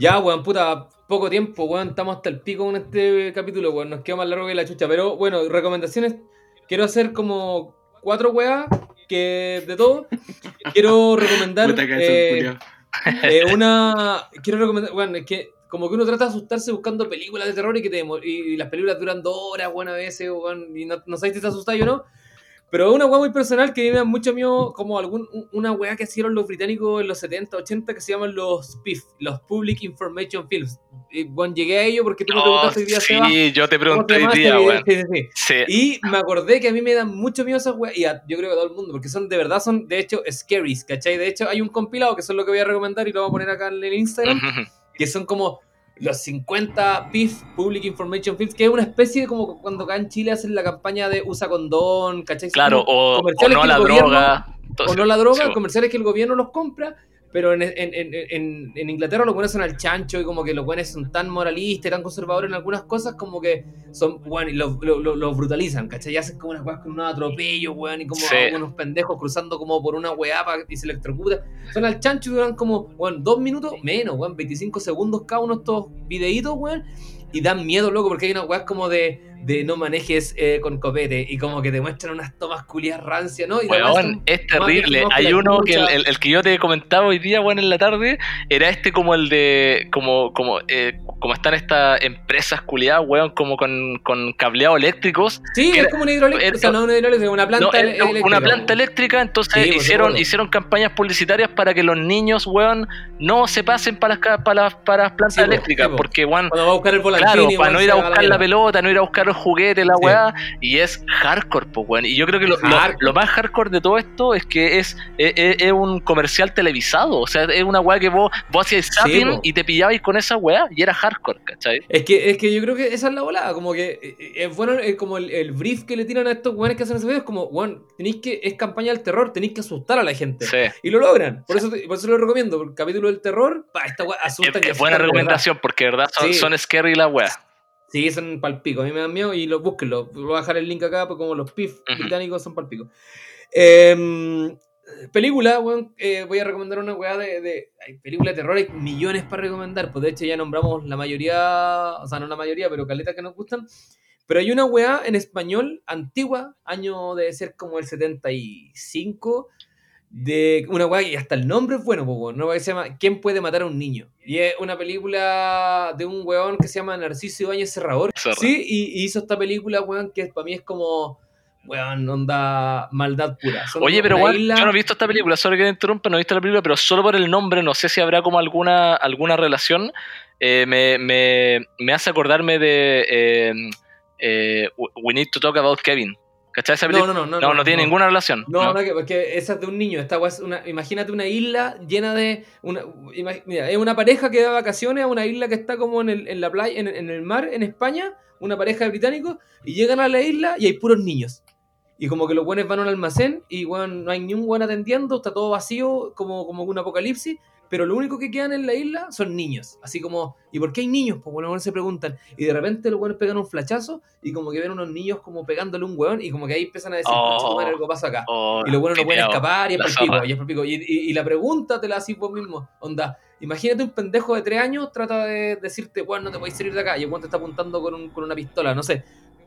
B: Ya, weón, puta, poco tiempo, weón, estamos hasta el pico con este capítulo, weón, nos queda más largo que la chucha. Pero bueno, recomendaciones, quiero hacer como cuatro weas que de todo. Quiero recomendar eh, eh, una. Quiero recomendar, weón, es que como que uno trata de asustarse buscando películas de terror y que te y, y las películas duran dos horas, weón, a veces, weón, y no, no sabes si te asustas o no. Pero una weá muy personal que a mí me da mucho miedo, como algún, un- una weá que hicieron los británicos en los 70, 80, que se llaman los PIF, los Public Information Films. Y bueno, llegué a ello porque tú me
C: Oh,
B: preguntaste hoy día, Seba,
C: sí, yo te
B: ¿cómo
C: pregunté hoy día, weón.
B: Sí, sí, sí. Y me acordé que a mí me dan mucho miedo esas weas, y a- yo creo que a todo el mundo, porque son de verdad, son de hecho scaries, ¿cachai? De hecho, hay un compilado que son lo que voy a recomendar y lo voy a poner acá en el Instagram, que son como los 50 PIF, Public Information Films, que es una especie de como cuando acá en Chile hacen la campaña de usa condón, ¿cachai?
C: Claro, o, o no la
B: gobierno-
C: droga.
B: o no la droga,
C: sí,
B: comerciales que el gobierno los compra, pero en, en, en, en, Inglaterra los buenos son al chancho y como que los buenos son tan moralistas y tan conservadores en algunas cosas como que son, bueno, y los, los brutalizan, ¿cachai? Y hacen como unas weas con unos atropellos, weón, y como
C: Sí.
B: unos pendejos cruzando como por una weá y se electrocuta. Son al chancho y duran como, bueno, dos minutos, menos, weón, 25 segundos cada uno estos videitos, weón. Y dan miedo, loco, porque hay unas weas como de, de no manejes eh, con copete y como que te muestran unas tomas culias rancias, ¿no? Y la son
C: es terrible. Hay
B: la
C: uno que el, el- el que yo te comentaba hoy día, bueno, en la tarde, era este como el de, como, como, eh, como están estas empresas culiadas, weón, como con, con cableados eléctricos.
B: Sí, es
C: era-
B: como una hidroeléctrica,
C: era-
B: o sea, no una hidroeléctrica, una planta
C: No,
B: eléctrica.
C: una planta eléctrica, entonces
B: Sí,
C: hicieron, hicieron campañas publicitarias para que los niños, weón, no se pasen para las, para las, para las plantas
B: Sí,
C: eléctricas,
B: sí,
C: porque, weón,
B: Cuando va a buscar el
C: Claro, para no ir a buscar la
B: mierda.
C: pelota, no ir a buscar los juguetes, la
B: Sí.
C: weá, y es hardcore, pues, weón. Y yo creo que lo, lo-
B: Hardcore.
C: lo más hardcore de todo esto es que es, es, es- es un comercial televisado, o sea, es una weá que vos, vos hacías zapping y te pillabais con esa weá y era hardcore, ¿cachai?
B: Es que, es que yo creo que esa es la volada, como que eh, eh, es bueno como el, el brief que le tiran a estos weones que hacen ese video, es como, weón, tenéis que, es campaña del terror, tenéis que asustar a la gente.
C: Sí.
B: Y lo logran, por eso, por eso lo recomiendo, el capítulo del terror, pa, esta weá
C: Es,
B: asusta
C: es buena
B: asustan de verdad.
C: recomendación porque de verdad son, son scary la weá.
B: Sí, son palpico. A mí me dan miedo y lo, búsquenlo. Voy a dejar el link acá, pues como los PIF británicos son palpico. Eh, película, weón. eh, voy a recomendar una weá de, de. Hay película de terror, hay millones para recomendar. Pues de hecho ya nombramos la mayoría, o sea, no la mayoría, pero caletas que nos gustan. Pero hay una weá en español antigua, año de ser como el 75, de una weá y hasta el nombre es bueno, weón, una weá que se llama ¿Quién puede matar a un niño? Y es una película de un weón que se llama Narciso Ibáñez Serrador.
C: Serra.
B: Sí, y, y hizo esta película, weón, que para mí es como weón, onda maldad pura. Son
C: Oye, pero weón,
B: isla-
C: yo no he visto esta película, solo que te interrumpa, no he visto la película, pero solo por el nombre, no sé si habrá como alguna, alguna relación. eh, me, me, me hace acordarme de eh, eh, We Need to Talk About Kevin. ¿Cachai esa
B: No,
C: película?
B: no, no,
C: No, no, tiene ninguna relación.
B: No,
C: ¿no?
B: no, que- porque esa es de un niño. Esta es una, imagínate una isla llena de. Una, mira, es una pareja que da vacaciones a una isla que está como en, el, en la playa, en, en el mar, en España, una pareja de británicos, y llegan a la isla y hay puros niños. Y como que los buenos van a un almacén y weón, no hay ni un buen atendiendo, está todo vacío, como, como un apocalipsis. Pero lo único que quedan en la isla son niños. Así como, ¿y por qué hay niños? Pues bueno, se preguntan. Y de repente los buenos pegan un flachazo y como que ven unos niños como pegándole un weón y como que ahí empiezan a decir,
C: Oh.
B: "Concha tu madre, algo pasa acá.
C: Oh,
B: Y los buenos no pueden escapar y es por pico, y es por pico. Y, y- y la pregunta te la haces vos mismo. Onda, imagínate un pendejo de tres años trata de decirte, bueno, no te podéis salir de acá. Y el te está apuntando con, un- con una pistola, no sé.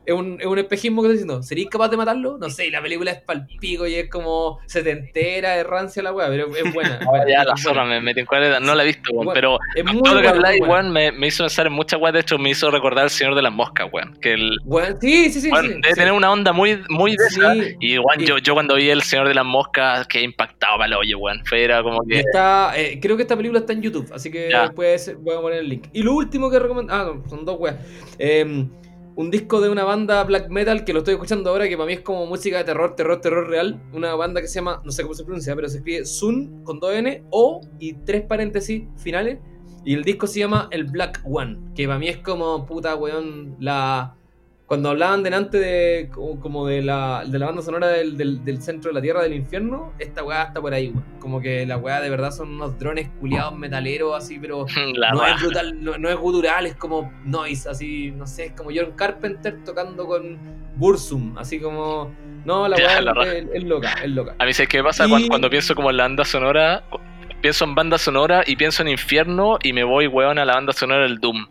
B: Es un, es un espejismo que estoy diciendo. ¿Serías capaz de matarlo? No sé, y la película es pal pico y es como setentera, es rancia la weá, pero es buena.
C: Ya, la zorra, me metí en cuál no la he visto, weón, pero
B: Es muy
C: todo lo que habláis, weón, me, me hizo pensar en muchas weas, de hecho me hizo recordar el Señor de las Moscas, weón, que el,
B: sí, sí, sí.
C: weón,
B: sí,
C: debe
B: sí.
C: tener una onda muy, muy de esa, y weón, yo, yo cuando vi el Señor de las Moscas quedé impactado para el hoyo, weón, fue era como que...
B: está, eh, creo que esta película está en YouTube, así que
C: Ya.
B: ser, voy a poner el link. Y lo último que recomiendo, ah, no, son dos weas. Eh, un disco de una banda black metal que lo estoy escuchando ahora, que para mí es como música de terror, terror, terror real. Una banda que se llama, no sé cómo se pronuncia, pero se escribe Sun con dos N, O y tres paréntesis finales. Y el disco se llama El Black One, que para mí es como puta weón, la. Cuando hablaban delante de como, como de, la, de la banda sonora del, del- del centro de la tierra del infierno, esta weá está por ahí, weón. Como que la weá de verdad son unos drones culiados metaleros así, pero
C: La
B: no es brutal, no, no es gutural, es como noise, así, no sé, es como John Carpenter tocando con Bursum, así como. No, la weá
C: la
B: es, es loca, es loca.
C: A mí sé qué pasa
B: Y-
C: cuando, cuando pienso como en la banda sonora, pienso en banda sonora y pienso en infierno y me voy, weón, a la banda sonora del Doom.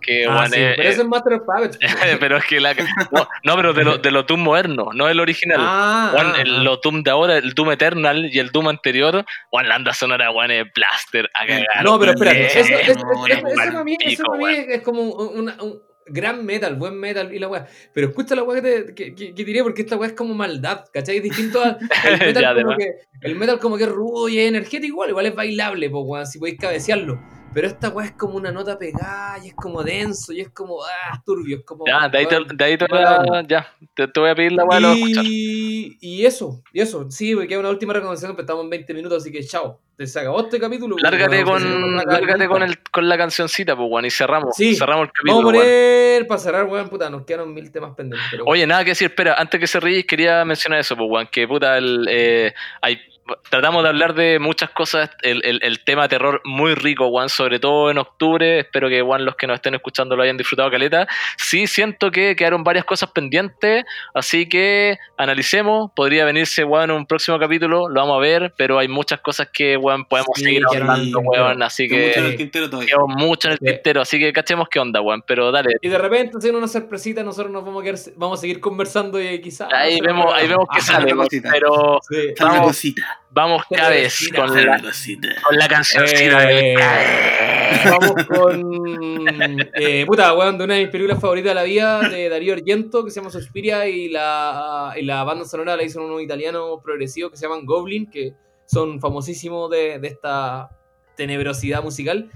C: Que,
B: Ah,
C: weón,
B: sí,
C: es-
B: pero
C: es-
B: es Master of Puppets.
C: pero es que la... No, no, pero de los de lo Doom modernos, no el original.
B: ah,
C: Weón,
B: ah,
C: el, los Doom de ahora, el Doom Eternal y el Doom anterior, weón, la banda sonora, weón, es Blaster a cagar.
B: No, pero espérate, eso, eso, eso,
D: demora,
B: eso para mí, eso para mí es como un, una- un gran metal, buen metal y la weá. Pero escucha la weá que, te, que, que- que diré porque esta weá es como maldad, ¿cachai? Es distinto al el metal,
C: Ya,
B: como que, el metal como que es rudo y es energético igual, igual es bailable, pues weón, si podéis cabecearlo. Pero esta weá es como una nota pegada y es como denso y es como, ah, turbio, es como...
C: Ya, de ahí te, de ahí te, voy a-
B: onda.
C: ya, te, te voy a pedir la weá.
B: Y, y eso, y eso, sí, porque queda una última recomendación, pero estamos en 20 minutos, así que chao. Se acabó este capítulo.
C: Lárgate con, lárgate con, el, con la cancioncita, pues, weón, y cerramos.
B: Sí.
C: Cerramos el
B: Vamos a
C: capítulo,
B: poner, para cerrar, weón, puta, nos quedaron mil temas pendientes. Pero
C: Oye, nada que decir, espera, antes que se ríe, quería mencionar eso, pues, weón, que puta, el, eh, hay, tratamos de hablar de muchas cosas, el, el, el tema terror muy rico, weón, sobre todo en octubre, espero que, weón, los que nos estén escuchando lo hayan disfrutado, caleta. Sí, siento que quedaron varias cosas pendientes, así que analicemos, podría venirse, weón, un próximo capítulo, lo vamos a ver, pero hay muchas cosas que, weón, podemos
B: Sí,
C: seguir hablando,
B: pero-
C: así
D: Tengo mucho en
C: que
D: el tintero todavía.
C: quedamos mucho en el
B: Sí.
C: tintero, así que cachemos qué onda, weón, pero dale.
B: Y de repente, haciendo una sorpresita, nosotros nos vamos a, quedar, vamos a seguir conversando y quizás.
C: Ahí vemos, ahí vemos que
B: Ah,
C: sale, pero
B: Sí.
C: Vamos.
D: cosita.
C: Vamos cada vez con la, con la cancioncita del
B: Eh, vamos con. Eh, puta, weón, de una de mis películas favoritas de la vida, de Darío Argento, que se llama Suspiria, y la, y la banda sonora la hizo unos italianos progresivos que se llaman Goblin, que son famosísimos de, de esta tenebrosidad musical.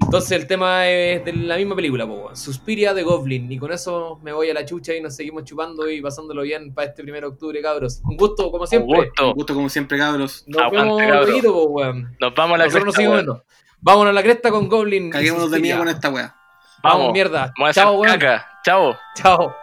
B: Entonces el tema es de la misma película, po, Suspiria de Goblin. Y con eso me voy a la chucha y nos seguimos chupando y pasándolo bien para este 1 de octubre, cabros. Un gusto, como siempre.
C: Un gusto,
D: Un gusto como siempre, cabros.
B: Nos
C: Aguante,
B: vemos
C: cabros.
B: Poquito.
C: Nos vamos a la
B: Nosotros
C: cresta.
B: Bueno. Vámonos a la cresta con Goblin.
D: Caguémonos de miedo con esta weá.
B: Vamos, mierda.
C: Vamos
B: Chao, weón.
C: Chao.
B: Chao.